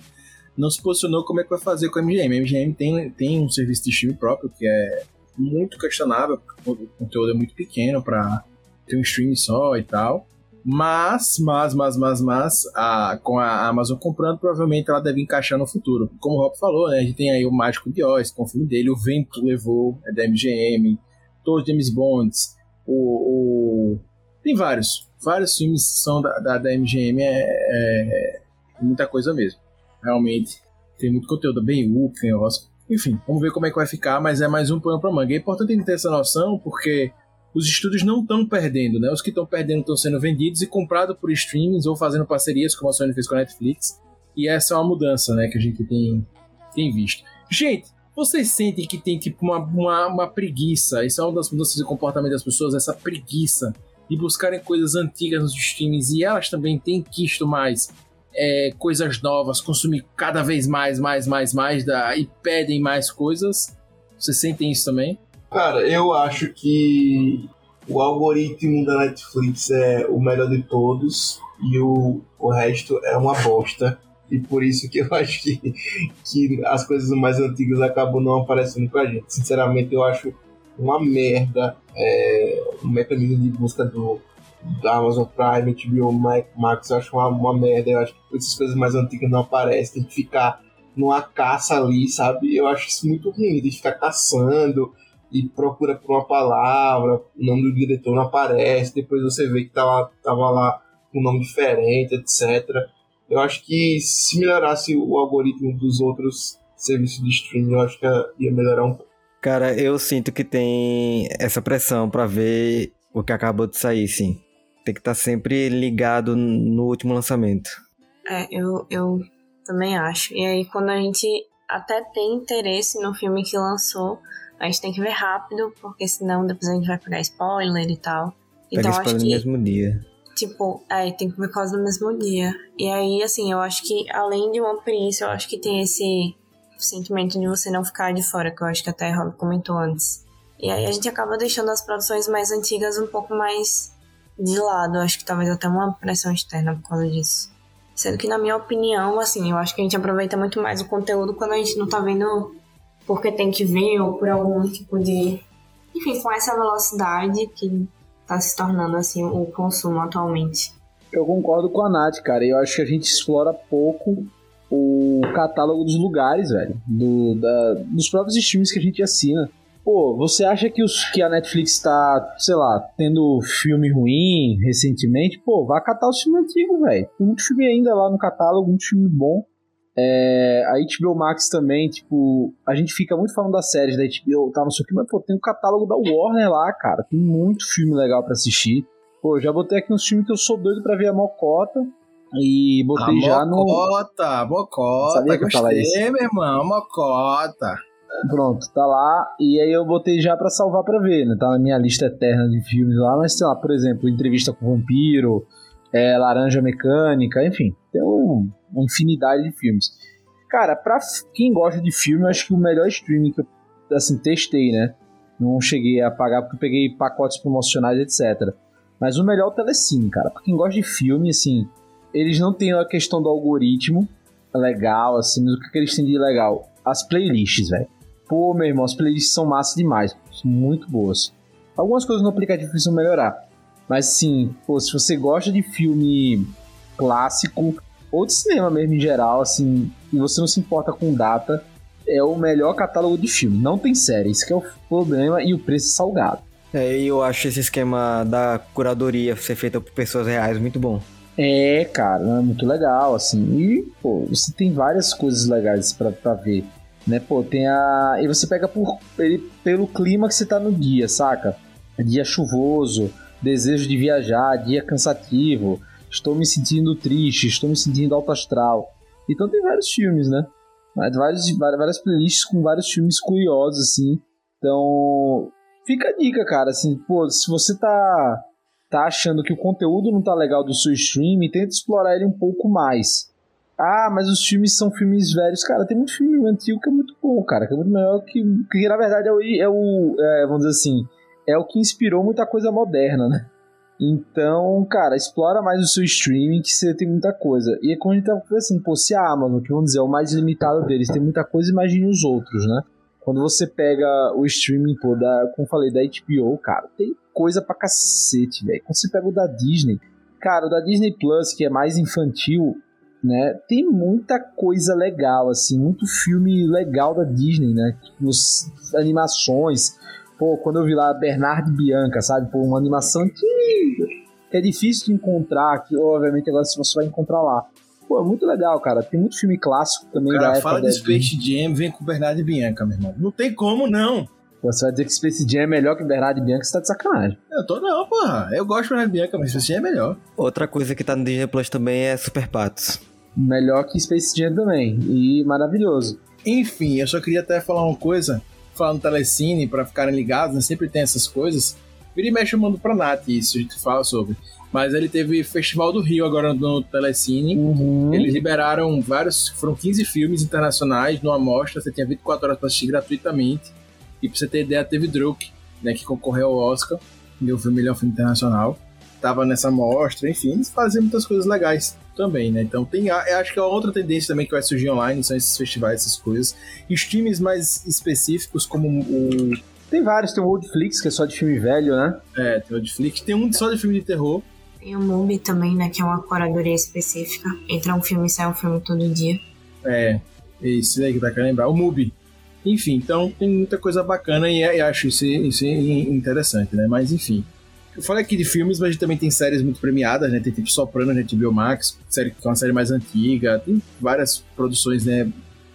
Não se posicionou como é que vai fazer com a MGM. A MGM tem, tem um serviço de streaming próprio que é muito questionável, o conteúdo é muito pequeno para ter um streaming só e tal. Mas, mas, mas, mas, mas, a, com a Amazon comprando, provavelmente ela deve encaixar no futuro. Como o Rob falou, né? A gente tem aí o Mágico de Oz, com o filme dele, o Vento Levou, é da MGM, todos os James Bonds, o, o- Tem vários. Vários filmes são da, da, da MGM, é, é muita coisa mesmo. Realmente, tem muito conteúdo, bem Hook, tem Oscar. Enfim, vamos ver como é que vai ficar, mas é mais um pano pra manga. É importante a gente ter essa noção, porque os estúdios não estão perdendo, né? Os que estão perdendo estão sendo vendidos e comprados por streamings ou fazendo parcerias, como a Sony fez com a Netflix. E essa é uma mudança, né, que a gente tem, tem visto. Gente, vocês sentem que tem tipo uma, uma, uma preguiça? Isso é uma das mudanças de comportamento das pessoas, essa preguiça de buscarem coisas antigas nos streamings e elas também têm quisto mais é, coisas novas, consumir cada vez mais, mais, mais, mais da, e pedem mais coisas. Vocês sentem isso também? Cara, eu acho que o algoritmo da Netflix é o melhor de todos e o, o resto é uma bosta. E por isso que eu *laughs* acho que, que as coisas mais antigas acabam não aparecendo pra gente. Sinceramente, eu acho uma merda é, o mecanismo de busca do, da Amazon Prime, HBO Ma- Max, eu acho uma, uma merda. Eu acho que essas coisas mais antigas não aparecem. Tem que ficar numa caça ali, sabe? Eu acho isso muito ruim, de ficar caçando e procura por uma palavra, o nome do diretor não aparece, depois você vê que tá lá, tava lá com um nome diferente, etc. Eu acho que se melhorasse o algoritmo dos outros serviços de streaming, eu acho que ia melhorar um pouco. Cara, eu sinto que tem essa pressão pra ver o que acabou de sair, sim. Tem que estar sempre ligado no último lançamento. É, eu, eu também acho. E aí, quando a gente até tem interesse no filme que lançou, a gente tem que ver rápido, porque senão depois a gente vai pegar spoiler e tal. Pega Então, acho spoiler no que, mesmo dia. tipo, é, tem que ver quase no mesmo dia. E aí, assim, eu acho que além de One Piece, eu acho que tem esse sentimento de você não ficar de fora, que eu acho que até Rob comentou antes. E aí a gente acaba deixando as produções mais antigas um pouco mais de lado. Acho que talvez até uma pressão externa por causa disso. Sendo que, na minha opinião, assim, eu acho que a gente aproveita muito mais o conteúdo quando a gente não tá vendo porque tem que ver ou por algum tipo de. Enfim, com essa velocidade que tá se tornando, assim, o consumo atualmente. Eu concordo com a Nath, cara. Eu acho que a gente explora pouco o catálogo dos lugares, velho. Do, da, dos próprios streams que a gente assina. Pô, você acha que, os, que a Netflix tá, sei lá, tendo filme ruim recentemente? Pô, vá catar os filmes antigos, velho. Tem muito filme ainda lá no catálogo, muito filme bom. É, a HBO Max também, tipo, a gente fica muito falando das séries da HBO, tá, não sei o que, mas pô, tem o catálogo da Warner lá, cara. Tem muito filme legal pra assistir. Pô, já botei aqui uns filmes que eu sou doido pra ver a Mocota. E botei a já no. Mocota, Mocota, Sabia que eu ia falar gostei, meu irmão, Mocota. Pronto, tá lá. E aí eu botei já pra salvar pra ver, né? Tá na minha lista eterna de filmes lá, mas sei lá, por exemplo, Entrevista com o Vampiro, é, Laranja Mecânica, enfim, tem um- uma infinidade de filmes. Cara, pra quem gosta de filme, eu acho que o melhor streaming que eu, assim, testei, né? Não cheguei a pagar porque eu peguei pacotes promocionais, etc. Mas o melhor é o Telecine, cara. Pra quem gosta de filme, assim, eles não têm a questão do algoritmo legal, assim, mas o que eles têm de legal? As playlists, velho. Pô, meu irmão, as playlists são massa demais. São muito boas. Algumas coisas no aplicativo precisam melhorar. Mas sim, pô, se você gosta de filme clássico ou de cinema mesmo em geral, assim, e você não se importa com data, é o melhor catálogo de filme. Não tem série, isso que é o problema e o preço é salgado. É, eu acho esse esquema da curadoria ser feita por pessoas reais muito bom. É, cara, é muito legal, assim. E, pô, você tem várias coisas legais pra ver. Né, pô, tem a. E você pega por, ele, pelo clima que você tá no dia, saca? Dia chuvoso, desejo de viajar, dia cansativo, estou me sentindo triste, estou me sentindo alto astral. Então tem vários filmes, né? Vários, várias playlists com vários filmes curiosos, assim. Então, fica a dica, cara. Assim, pô, se você tá, tá achando que o conteúdo não tá legal do seu stream, tenta explorar ele um pouco mais. Ah, mas os filmes são filmes velhos. Cara, tem muito filme antigo que é muito bom, cara. Que é muito melhor que. Que na verdade é o. É o é, vamos dizer assim. É o que inspirou muita coisa moderna, né? Então, cara, explora mais o seu streaming que você tem muita coisa. E é como a gente tava pensando, pô, se a Amazon, que vamos dizer, é o mais limitado deles, tem muita coisa, imagine os outros, né? Quando você pega o streaming, pô, da, como falei, da HBO, cara, tem coisa pra cacete, velho. Quando você pega o da Disney, cara, o da Disney Plus, que é mais infantil, né? Tem muita coisa legal, assim, muito filme legal da Disney, né? Os, animações. Pô, quando eu vi lá Bernard e Bianca, sabe? Pô, uma animação antiga, que é difícil de encontrar, que obviamente agora você vai encontrar lá. Pô, é muito legal, cara. Tem muito filme clássico também cara, da época. Fala de Space Jam, vem com Bernardo e Bianca, meu irmão. Não tem como, não. Você vai dizer que Space Jam é melhor que Bernardo e Bianca, você tá de sacanagem. Eu tô não, porra. Eu gosto de Bernardo e Bianca, mas Space Jam é melhor. Outra coisa que tá no Disney Plus também é Super Patos. Melhor que Space Jam também. E maravilhoso. Enfim, eu só queria até falar uma coisa. Falar no Telecine, pra ficarem ligados, né? Sempre tem essas coisas. Vira e mexe eu mando pra Nath isso, a gente fala sobre. Mas ele teve Festival do Rio agora no Telecine. Uhum. Eles liberaram vários. Foram 15 filmes internacionais numa amostra. Você tinha 24 horas para assistir gratuitamente. E pra você ter ideia, teve Druk, né? Que concorreu ao Oscar. Deu o melhor filme internacional. Tava nessa amostra, enfim, eles fazem muitas coisas legais também, né? Então tem, eu acho que é outra tendência também que vai surgir online, são esses festivais, essas coisas. E os times mais específicos, como o. Tem vários, tem o Oldflix, que é só de filme velho, né? É, tem o Oldflix, tem um só de filme de terror. Tem o MUBI também, né? Que é uma curadoria específica. Entra um filme e sai um filme todo dia. É, isso aí que tá querendo lembrar. O MUBI. Enfim, então tem muita coisa bacana e, e acho isso, isso interessante, né? Mas enfim. Eu falei aqui de filmes, mas a gente também tem séries muito premiadas, né? Tem tipo Soprano, gente viu Max, série que é uma série mais antiga, tem várias produções, né,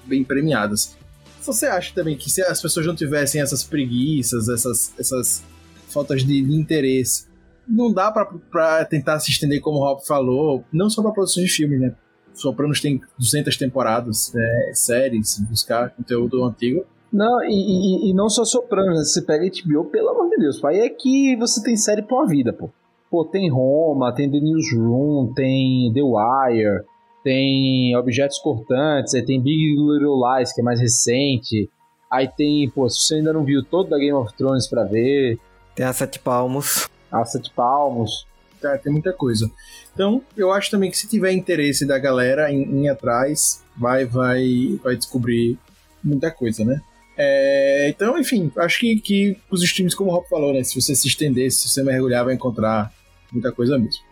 bem premiadas. Você acha também que se as pessoas não tivessem essas preguiças, essas, essas faltas de, de interesse, não dá para tentar se estender como o Rob falou, não só para produções de filmes, né? Sopranos tem 200 temporadas, né, séries, buscar conteúdo antigo. Não, e, e, e não só Sopranos, né? Você pega HBO, pelo amor de Deus, aí é que você tem série pra uma vida, pô. Pô, tem Roma, tem The Newsroom, tem The Wire, tem Objetos Cortantes, aí tem Big Little Lies, que é mais recente. Aí tem, pô, se você ainda não viu todo da Game of Thrones pra ver. Tem a Sete Palmos. A Sete Palmos. Tá, tem muita coisa. Então, eu acho também que se tiver interesse da galera em, em atrás, vai, vai, vai descobrir muita coisa, né? É, então, enfim, acho que, que os streams, como o Rob falou, né? Se você se estender, se você mergulhar, vai encontrar muita coisa mesmo.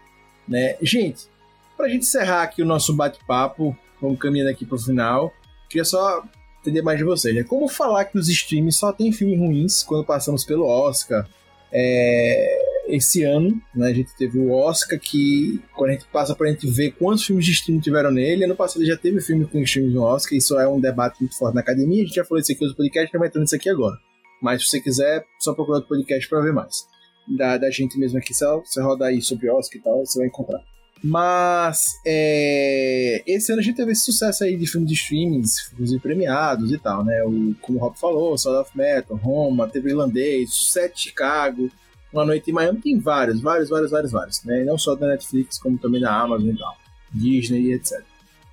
Né? Gente, pra gente encerrar aqui o nosso bate-papo, vamos caminhando aqui pro final, queria só entender mais de vocês, né? Como falar que os streams só tem filmes ruins quando passamos pelo Oscar? É, esse ano, né, a gente teve o Oscar, que quando a gente passa pra gente ver quantos filmes de streaming tiveram nele, ano passado já teve filme com streams no Oscar, isso é um debate muito forte na academia, a gente já falou isso aqui no podcast, não vai entrar nisso aqui agora. Mas se você quiser, só procurar o podcast para ver mais. Da, da gente mesmo aqui, se você rodar aí sobre Oscar e tal, você vai encontrar. Mas é, esse ano a gente teve esse sucesso aí de filmes de streamings, inclusive premiados e tal, né? O, como o Rob falou, Sound of Metal, Roma, teve Irlandês, Sete Chicago, uma Noite em Miami tem vários, vários, vários, vários, vários, né? Não só da Netflix, como também da Amazon e tal, Disney e etc.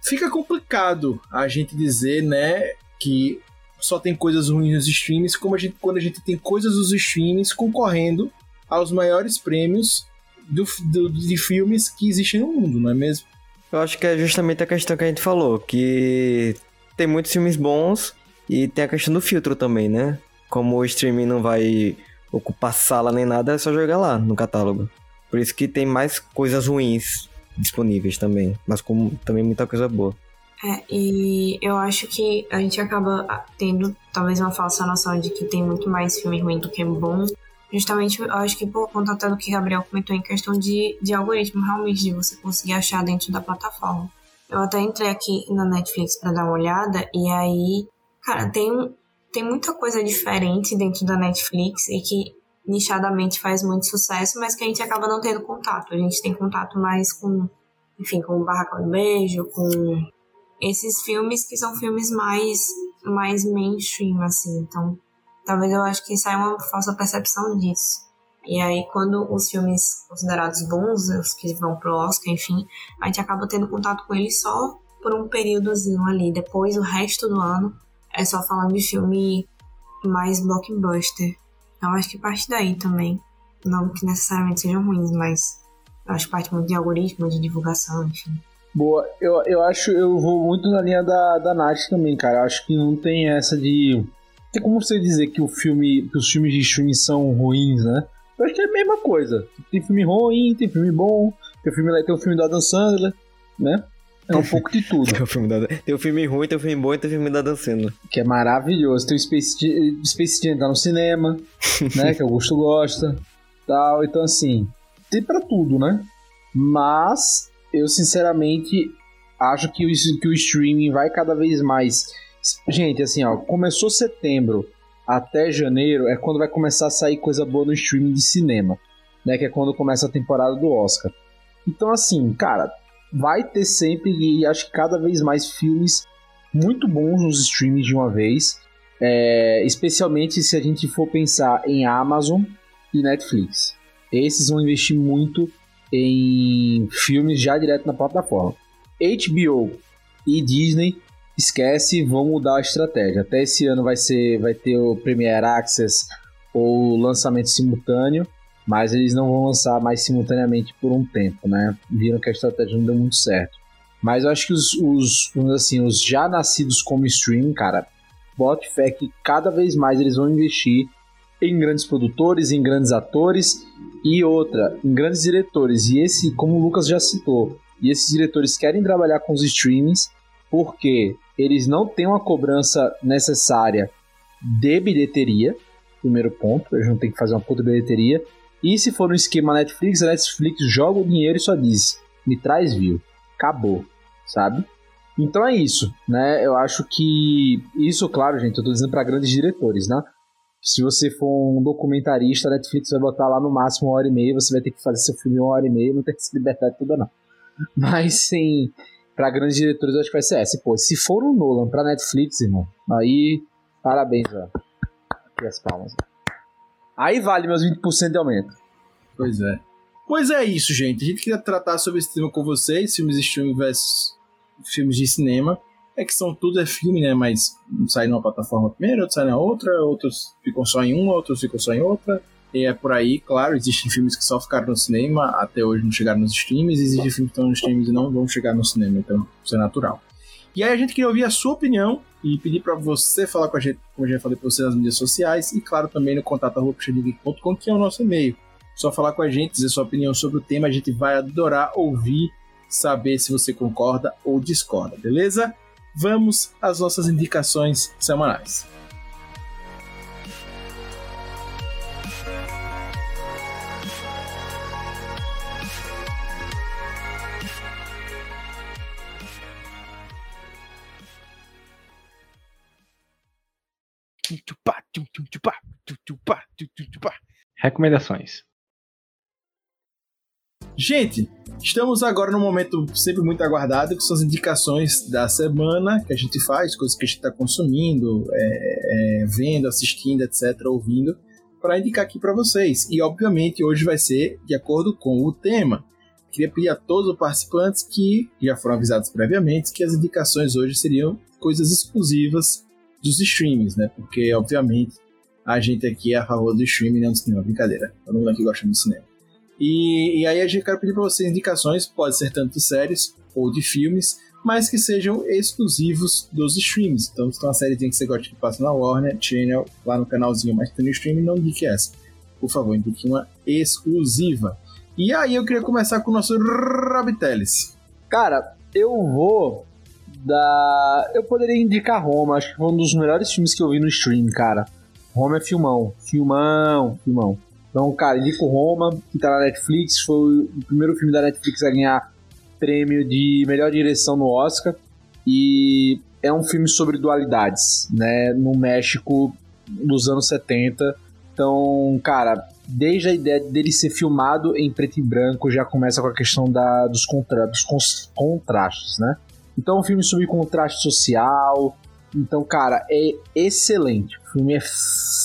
Fica complicado a gente dizer, né, que só tem coisas ruins nos streams, como a gente, quando a gente tem coisas dos streams concorrendo aos maiores prêmios do, do, de filmes que existem no mundo, não é mesmo? Eu acho que é justamente a questão que a gente falou, que tem muitos filmes bons e tem a questão do filtro também, né? Como o streaming não vai ocupar sala nem nada, é só jogar lá no catálogo. Por isso que tem mais coisas ruins disponíveis também, mas como também muita coisa boa. É, e eu acho que a gente acaba tendo talvez uma falsa noção de que tem muito mais filme ruim do que bom, Justamente, eu acho que por conta até do que Gabriel comentou em questão de, de algoritmo, realmente, de você conseguir achar dentro da plataforma. Eu até entrei aqui na Netflix para dar uma olhada e aí, cara, tem, tem muita coisa diferente dentro da Netflix e que nichadamente faz muito sucesso, mas que a gente acaba não tendo contato. A gente tem contato mais com, enfim, com o Barracão do Beijo, com esses filmes que são filmes mais, mais mainstream, assim. Então, talvez eu acho que saia uma falsa percepção disso. E aí, quando os filmes considerados bons, os que vão pro Oscar, enfim, a gente acaba tendo contato com eles só por um períodozinho ali. Depois, o resto do ano é só falando de filme mais blockbuster. Então, acho que parte daí também. Não que necessariamente sejam ruins, mas eu acho que parte muito de algoritmo, de divulgação, enfim. Boa, eu, eu acho, eu vou muito na linha da, da Nath também, cara. Eu acho que não tem essa de. Tem como você dizer que o filme, que os filmes de streaming são ruins, né? Eu acho que é a mesma coisa. Tem filme ruim, tem filme bom, tem filme, tem o filme da Dan Sandler, né? É um pouco de tudo. *laughs* tem, o filme da, tem o filme ruim, tem o filme bom e tem o filme da Dan Sandler. Que é maravilhoso. Tem o Space, Space Jam tá no cinema, *laughs* né? Que o Augusto gosta. Tal. Então, assim, tem pra tudo, né? Mas eu sinceramente acho que o, que o streaming vai cada vez mais. Gente, assim, ó, começou setembro até janeiro é quando vai começar a sair coisa boa no streaming de cinema, né? Que é quando começa a temporada do Oscar. Então, assim, cara, vai ter sempre e acho que cada vez mais filmes muito bons nos streams de uma vez. É, especialmente se a gente for pensar em Amazon e Netflix. Esses vão investir muito em filmes já direto na plataforma. HBO e Disney esquece, vão mudar a estratégia. Até esse ano vai ser, vai ter o Premiere Access ou lançamento simultâneo, mas eles não vão lançar mais simultaneamente por um tempo, né? Viram que a estratégia não deu muito certo. Mas eu acho que os, os assim, os já nascidos como stream, cara, bote fé que cada vez mais eles vão investir em grandes produtores, em grandes atores e outra, em grandes diretores. E esse, como o Lucas já citou, e esses diretores querem trabalhar com os streamings porque eles não têm uma cobrança necessária de bilheteria, primeiro ponto, eles não têm que fazer uma puta bilheteria. E se for no esquema Netflix, a Netflix joga o dinheiro e só diz: me traz view. Acabou, sabe? Então é isso, né? Eu acho que isso, claro, gente, eu tô dizendo para grandes diretores, né? Se você for um documentarista, a Netflix vai botar lá no máximo uma hora e meia, você vai ter que fazer seu filme uma hora e meia, não tem que se libertar de tudo, não. *laughs* Mas sim, para grandes diretores, eu acho que vai ser essa. Pô, se for um Nolan pra Netflix, irmão, aí, parabéns, velho. Aqui as palmas. Aí vale meus 20% de aumento. Pois é. Pois é isso, gente. A gente queria tratar sobre esse tema com vocês, filmes de streaming versus filmes de cinema é que são tudo é filme, né? Mas sai numa plataforma primeiro, outro sai na outra, outros ficam só em uma, outros ficam só em outra. E é por aí, claro, existem filmes que só ficaram no cinema, até hoje não chegaram nos streams, existem filmes que estão nos streams e não vão chegar no cinema, então isso é natural. E aí a gente queria ouvir a sua opinião e pedir para você falar com a gente, como eu já falei para você nas mídias sociais, e claro também no contato.com, que é o nosso e-mail. Só falar com a gente, dizer sua opinião sobre o tema, a gente vai adorar ouvir, saber se você concorda ou discorda, beleza? vamos às nossas indicações semanais. Recomendações. Gente, estamos agora no momento sempre muito aguardado, que são as indicações da semana que a gente faz, coisas que a gente está consumindo, é, é, vendo, assistindo, etc., ouvindo, para indicar aqui para vocês. E obviamente hoje vai ser de acordo com o tema. Queria pedir a todos os participantes que já foram avisados previamente que as indicações hoje seriam coisas exclusivas dos streams, né? Porque, obviamente, a gente aqui é a favor do streaming, não do cinema. Brincadeira. Todo mundo aqui gosta do cinema. E, e aí a gente quer pedir para vocês indicações, pode ser tanto de séries ou de filmes, mas que sejam exclusivos dos streams. Então, se tem uma série que você gosta que passa na Warner Channel, lá no canalzinho, mas tem no streaming, não indique essa. Por favor, indique uma exclusiva. E aí eu queria começar com o nosso Rabiteles. Cara, eu vou da. Eu poderia indicar Roma, acho que foi um dos melhores filmes que eu vi no stream, cara. Roma é filmão. Filmão, filmão. Então, cara, indico Roma, que tá na Netflix, foi o primeiro filme da Netflix a ganhar prêmio de melhor direção no Oscar. E é um filme sobre dualidades, né? No México dos anos 70. Então, cara, desde a ideia dele ser filmado em preto e branco, já começa com a questão da, dos, contra, dos contrastes, né? Então, é um filme sobre contraste social. Então, cara, é excelente. O filme é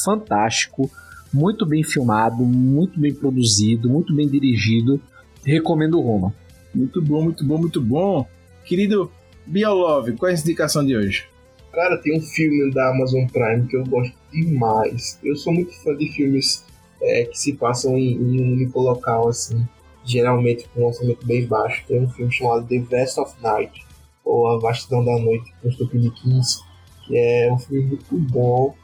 fantástico, muito bem filmado, muito bem produzido, muito bem dirigido. Recomendo Roma. Muito bom, muito bom, muito bom. Querido Biolove, qual é a indicação de hoje? Cara, tem um filme da Amazon Prime que eu gosto demais. Eu sou muito fã de filmes é, que se passam em, em, um único local, assim, geralmente com um orçamento bem baixo. Tem um filme chamado The Vast of Night, ou A Vastidão da Noite, com Stephen King, que é um filme muito bom.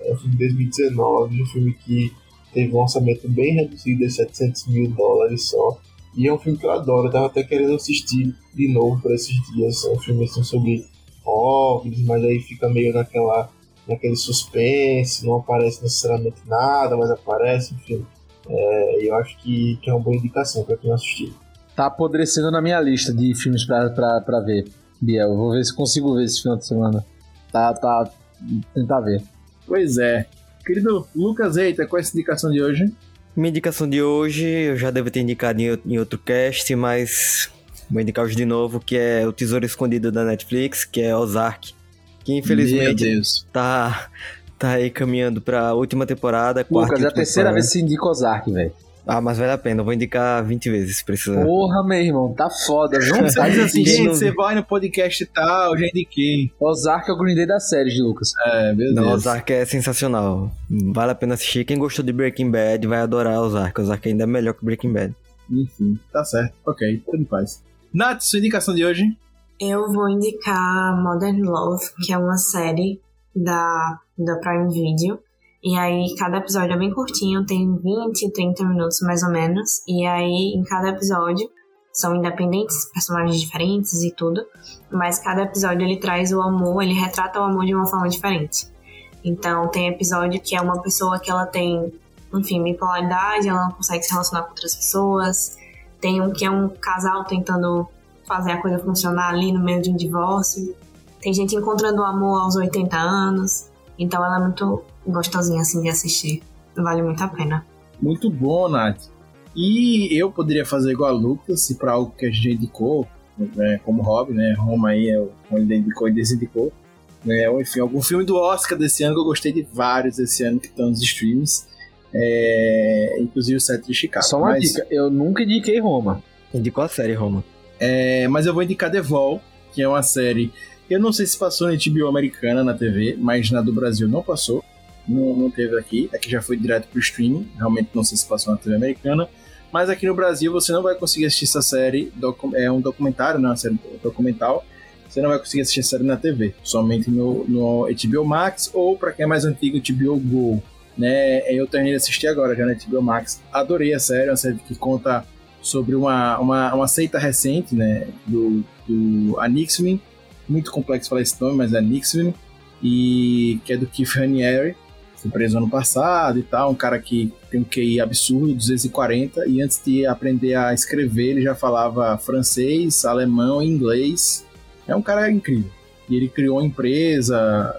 É um filme de 2019, um filme que teve um orçamento bem reduzido de 700 mil dólares só. E é um filme que eu adoro, eu tava até querendo assistir de novo por esses dias. É um filme assim sobre OVNIs, mas aí fica meio naquela, naquele suspense, não aparece necessariamente nada, mas aparece, enfim. É, eu acho que, que é uma boa indicação para quem assistir. Tá apodrecendo na minha lista de filmes pra ver, Biel. Vou ver se consigo ver esse final de semana. Tá, tá. Tentar ver. Pois é. Querido Lucas Eita, qual é essa indicação de hoje? Minha indicação de hoje, eu já devo ter indicado em outro cast, mas vou indicar hoje de novo, que é O Tesouro Escondido da Netflix, que é Ozark. Que infelizmente tá, tá aí caminhando pra última temporada. Lucas, é a terceira vez que você indica Ozark, velho. Ah, mas vale a pena, eu vou indicar 20 vezes se precisar. Porra, meu irmão, tá foda, viu? *laughs* Faz assim, gente, você vai no podcast e tal, já indiquei. Ozark é o Green Day da série de Lucas. É, meu Não, Deus. Ozark é sensacional. Vale a pena assistir. Quem gostou de Breaking Bad vai adorar Ozark. Ozark ainda é melhor que Breaking Bad. Enfim, tá certo. Ok, tudo em paz. Nath, sua indicação de hoje? Eu vou indicar Modern Love, que é uma série da, da Prime Video e aí, cada episódio é bem curtinho, tem 20, 30 minutos mais ou menos. E aí, em cada episódio, são independentes, personagens diferentes e tudo. Mas cada episódio ele traz o amor, ele retrata o amor de uma forma diferente. Então, tem episódio que é uma pessoa que ela tem, enfim, bipolaridade, ela não consegue se relacionar com outras pessoas. Tem um que é um casal tentando fazer a coisa funcionar ali no meio de um divórcio. Tem gente encontrando o amor aos 80 anos. Então, ela é muito gostosinha assim de assistir. Vale muito a pena. Muito bom, Nath. E eu poderia fazer igual a Lucas, se para algo que a gente indicou, né, como hobby, né? Roma aí é o ele indicou e desindicou. Né, enfim, algum filme do Oscar desse ano que eu gostei de vários esse ano que estão nos streams. É, inclusive o set de Chicago. Só uma mas, dica, eu nunca indiquei Roma. Indicou a série Roma. É, mas eu vou indicar The Vol, que é uma série. Eu não sei se passou na HBO americana na TV, mas na do Brasil não passou não, não teve aqui. Aqui já foi direto pro streaming. Realmente não sei se passou na TV americana. Mas aqui no Brasil você não vai conseguir assistir essa série. É um documentário, não é uma série documental. Você não vai conseguir assistir a série na TV. Somente no, no HBO Max ou, para quem é mais antigo, HBO Go. Né? Eu terminei de assistir agora já na HBO Max. Adorei a série. É uma série que conta sobre uma, uma, uma seita recente né? do, do Anixmin. Muito complexo falar esse nome, mas é Anixmin. E que é do Keith Raniere foi preso ano passado e tal, um cara que tem um QI absurdo, 240, e antes de aprender a escrever, ele já falava francês, alemão e inglês. É um cara incrível. E ele criou uma empresa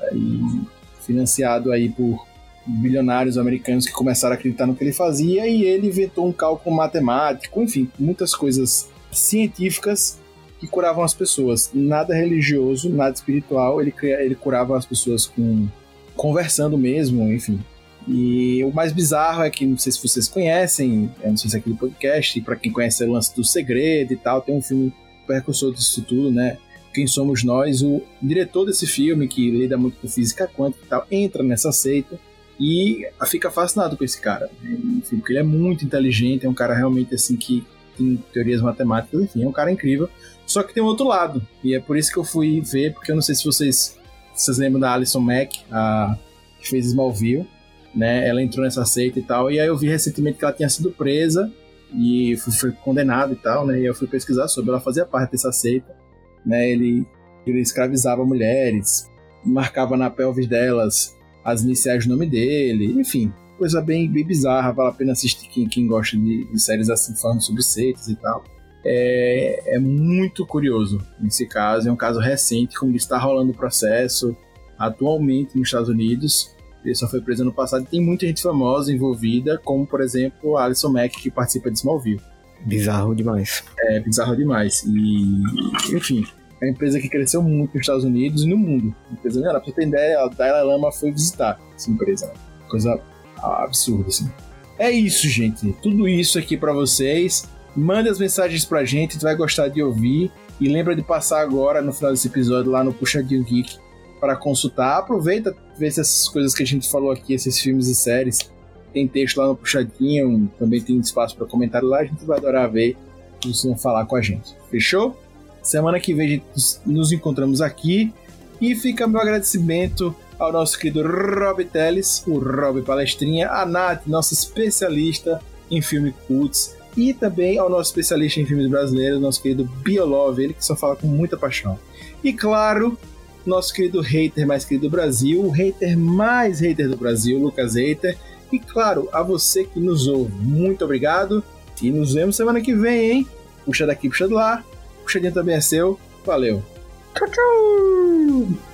financiado aí por bilionários americanos que começaram a acreditar no que ele fazia e ele inventou um cálculo matemático, enfim, muitas coisas científicas que curavam as pessoas. Nada religioso, nada espiritual, ele, ele curava as pessoas com conversando mesmo, enfim. E o mais bizarro é que, não sei se vocês conhecem, não sei se é aquele podcast, para quem conhece o lance do segredo e tal, tem um filme percussor disso tudo, né? Quem Somos Nós, o diretor desse filme, que lida muito com física quântica e tal, entra nessa seita e fica fascinado com esse cara. Enfim, porque ele é muito inteligente, é um cara realmente assim que tem teorias matemáticas, enfim, é um cara incrível. Só que tem um outro lado, e é por isso que eu fui ver, porque eu não sei se vocês vocês lembram da Alison Mack, a, que fez Smallville, né? Ela entrou nessa seita e tal. E aí eu vi recentemente que ela tinha sido presa e foi, foi condenada e tal, né? E eu fui pesquisar sobre. Ela fazia parte dessa seita, né? Ele, ele escravizava mulheres, marcava na pelvis delas as iniciais do nome dele, enfim. coisa bem, bem bizarra, vale a pena assistir quem, quem gosta de, de séries assim, falando sobre seitas e tal. É, é, muito curioso nesse caso, é um caso recente, como está rolando o processo atualmente nos Estados Unidos. Ele só foi preso no passado tem muita gente famosa envolvida, como por exemplo a Alison Mack, que participa de Smallville. Bizarro demais. É bizarro demais. E, enfim, é uma empresa que cresceu muito nos Estados Unidos e no mundo. A empresa, não, pra você ter ideia, a Dalai Lama foi visitar essa empresa. Né? Coisa absurda, assim. É isso, gente. Tudo isso aqui para vocês. Mande as mensagens pra gente, tu vai gostar de ouvir. E lembra de passar agora, no final desse episódio, lá no Puxadinho Geek para consultar. Aproveita, ver se essas coisas que a gente falou aqui, esses filmes e séries, tem texto lá no Puxadinho, também tem espaço para comentário lá. A gente vai adorar ver vocês falar com a gente. Fechou? Semana que vem nos encontramos aqui. E fica meu agradecimento ao nosso querido Rob Teles, o Rob Palestrinha, a Nath, nossa especialista em filme cults, e também ao nosso especialista em filmes brasileiros, nosso querido Biolove, ele que só fala com muita paixão. E claro, nosso querido hater mais querido do Brasil, o hater mais hater do Brasil, Lucas Hater. E claro, a você que nos ouve, muito obrigado. E nos vemos semana que vem, hein? Puxa daqui, puxa de lá. Puxadinho também é seu. Valeu. Tchau, tchau.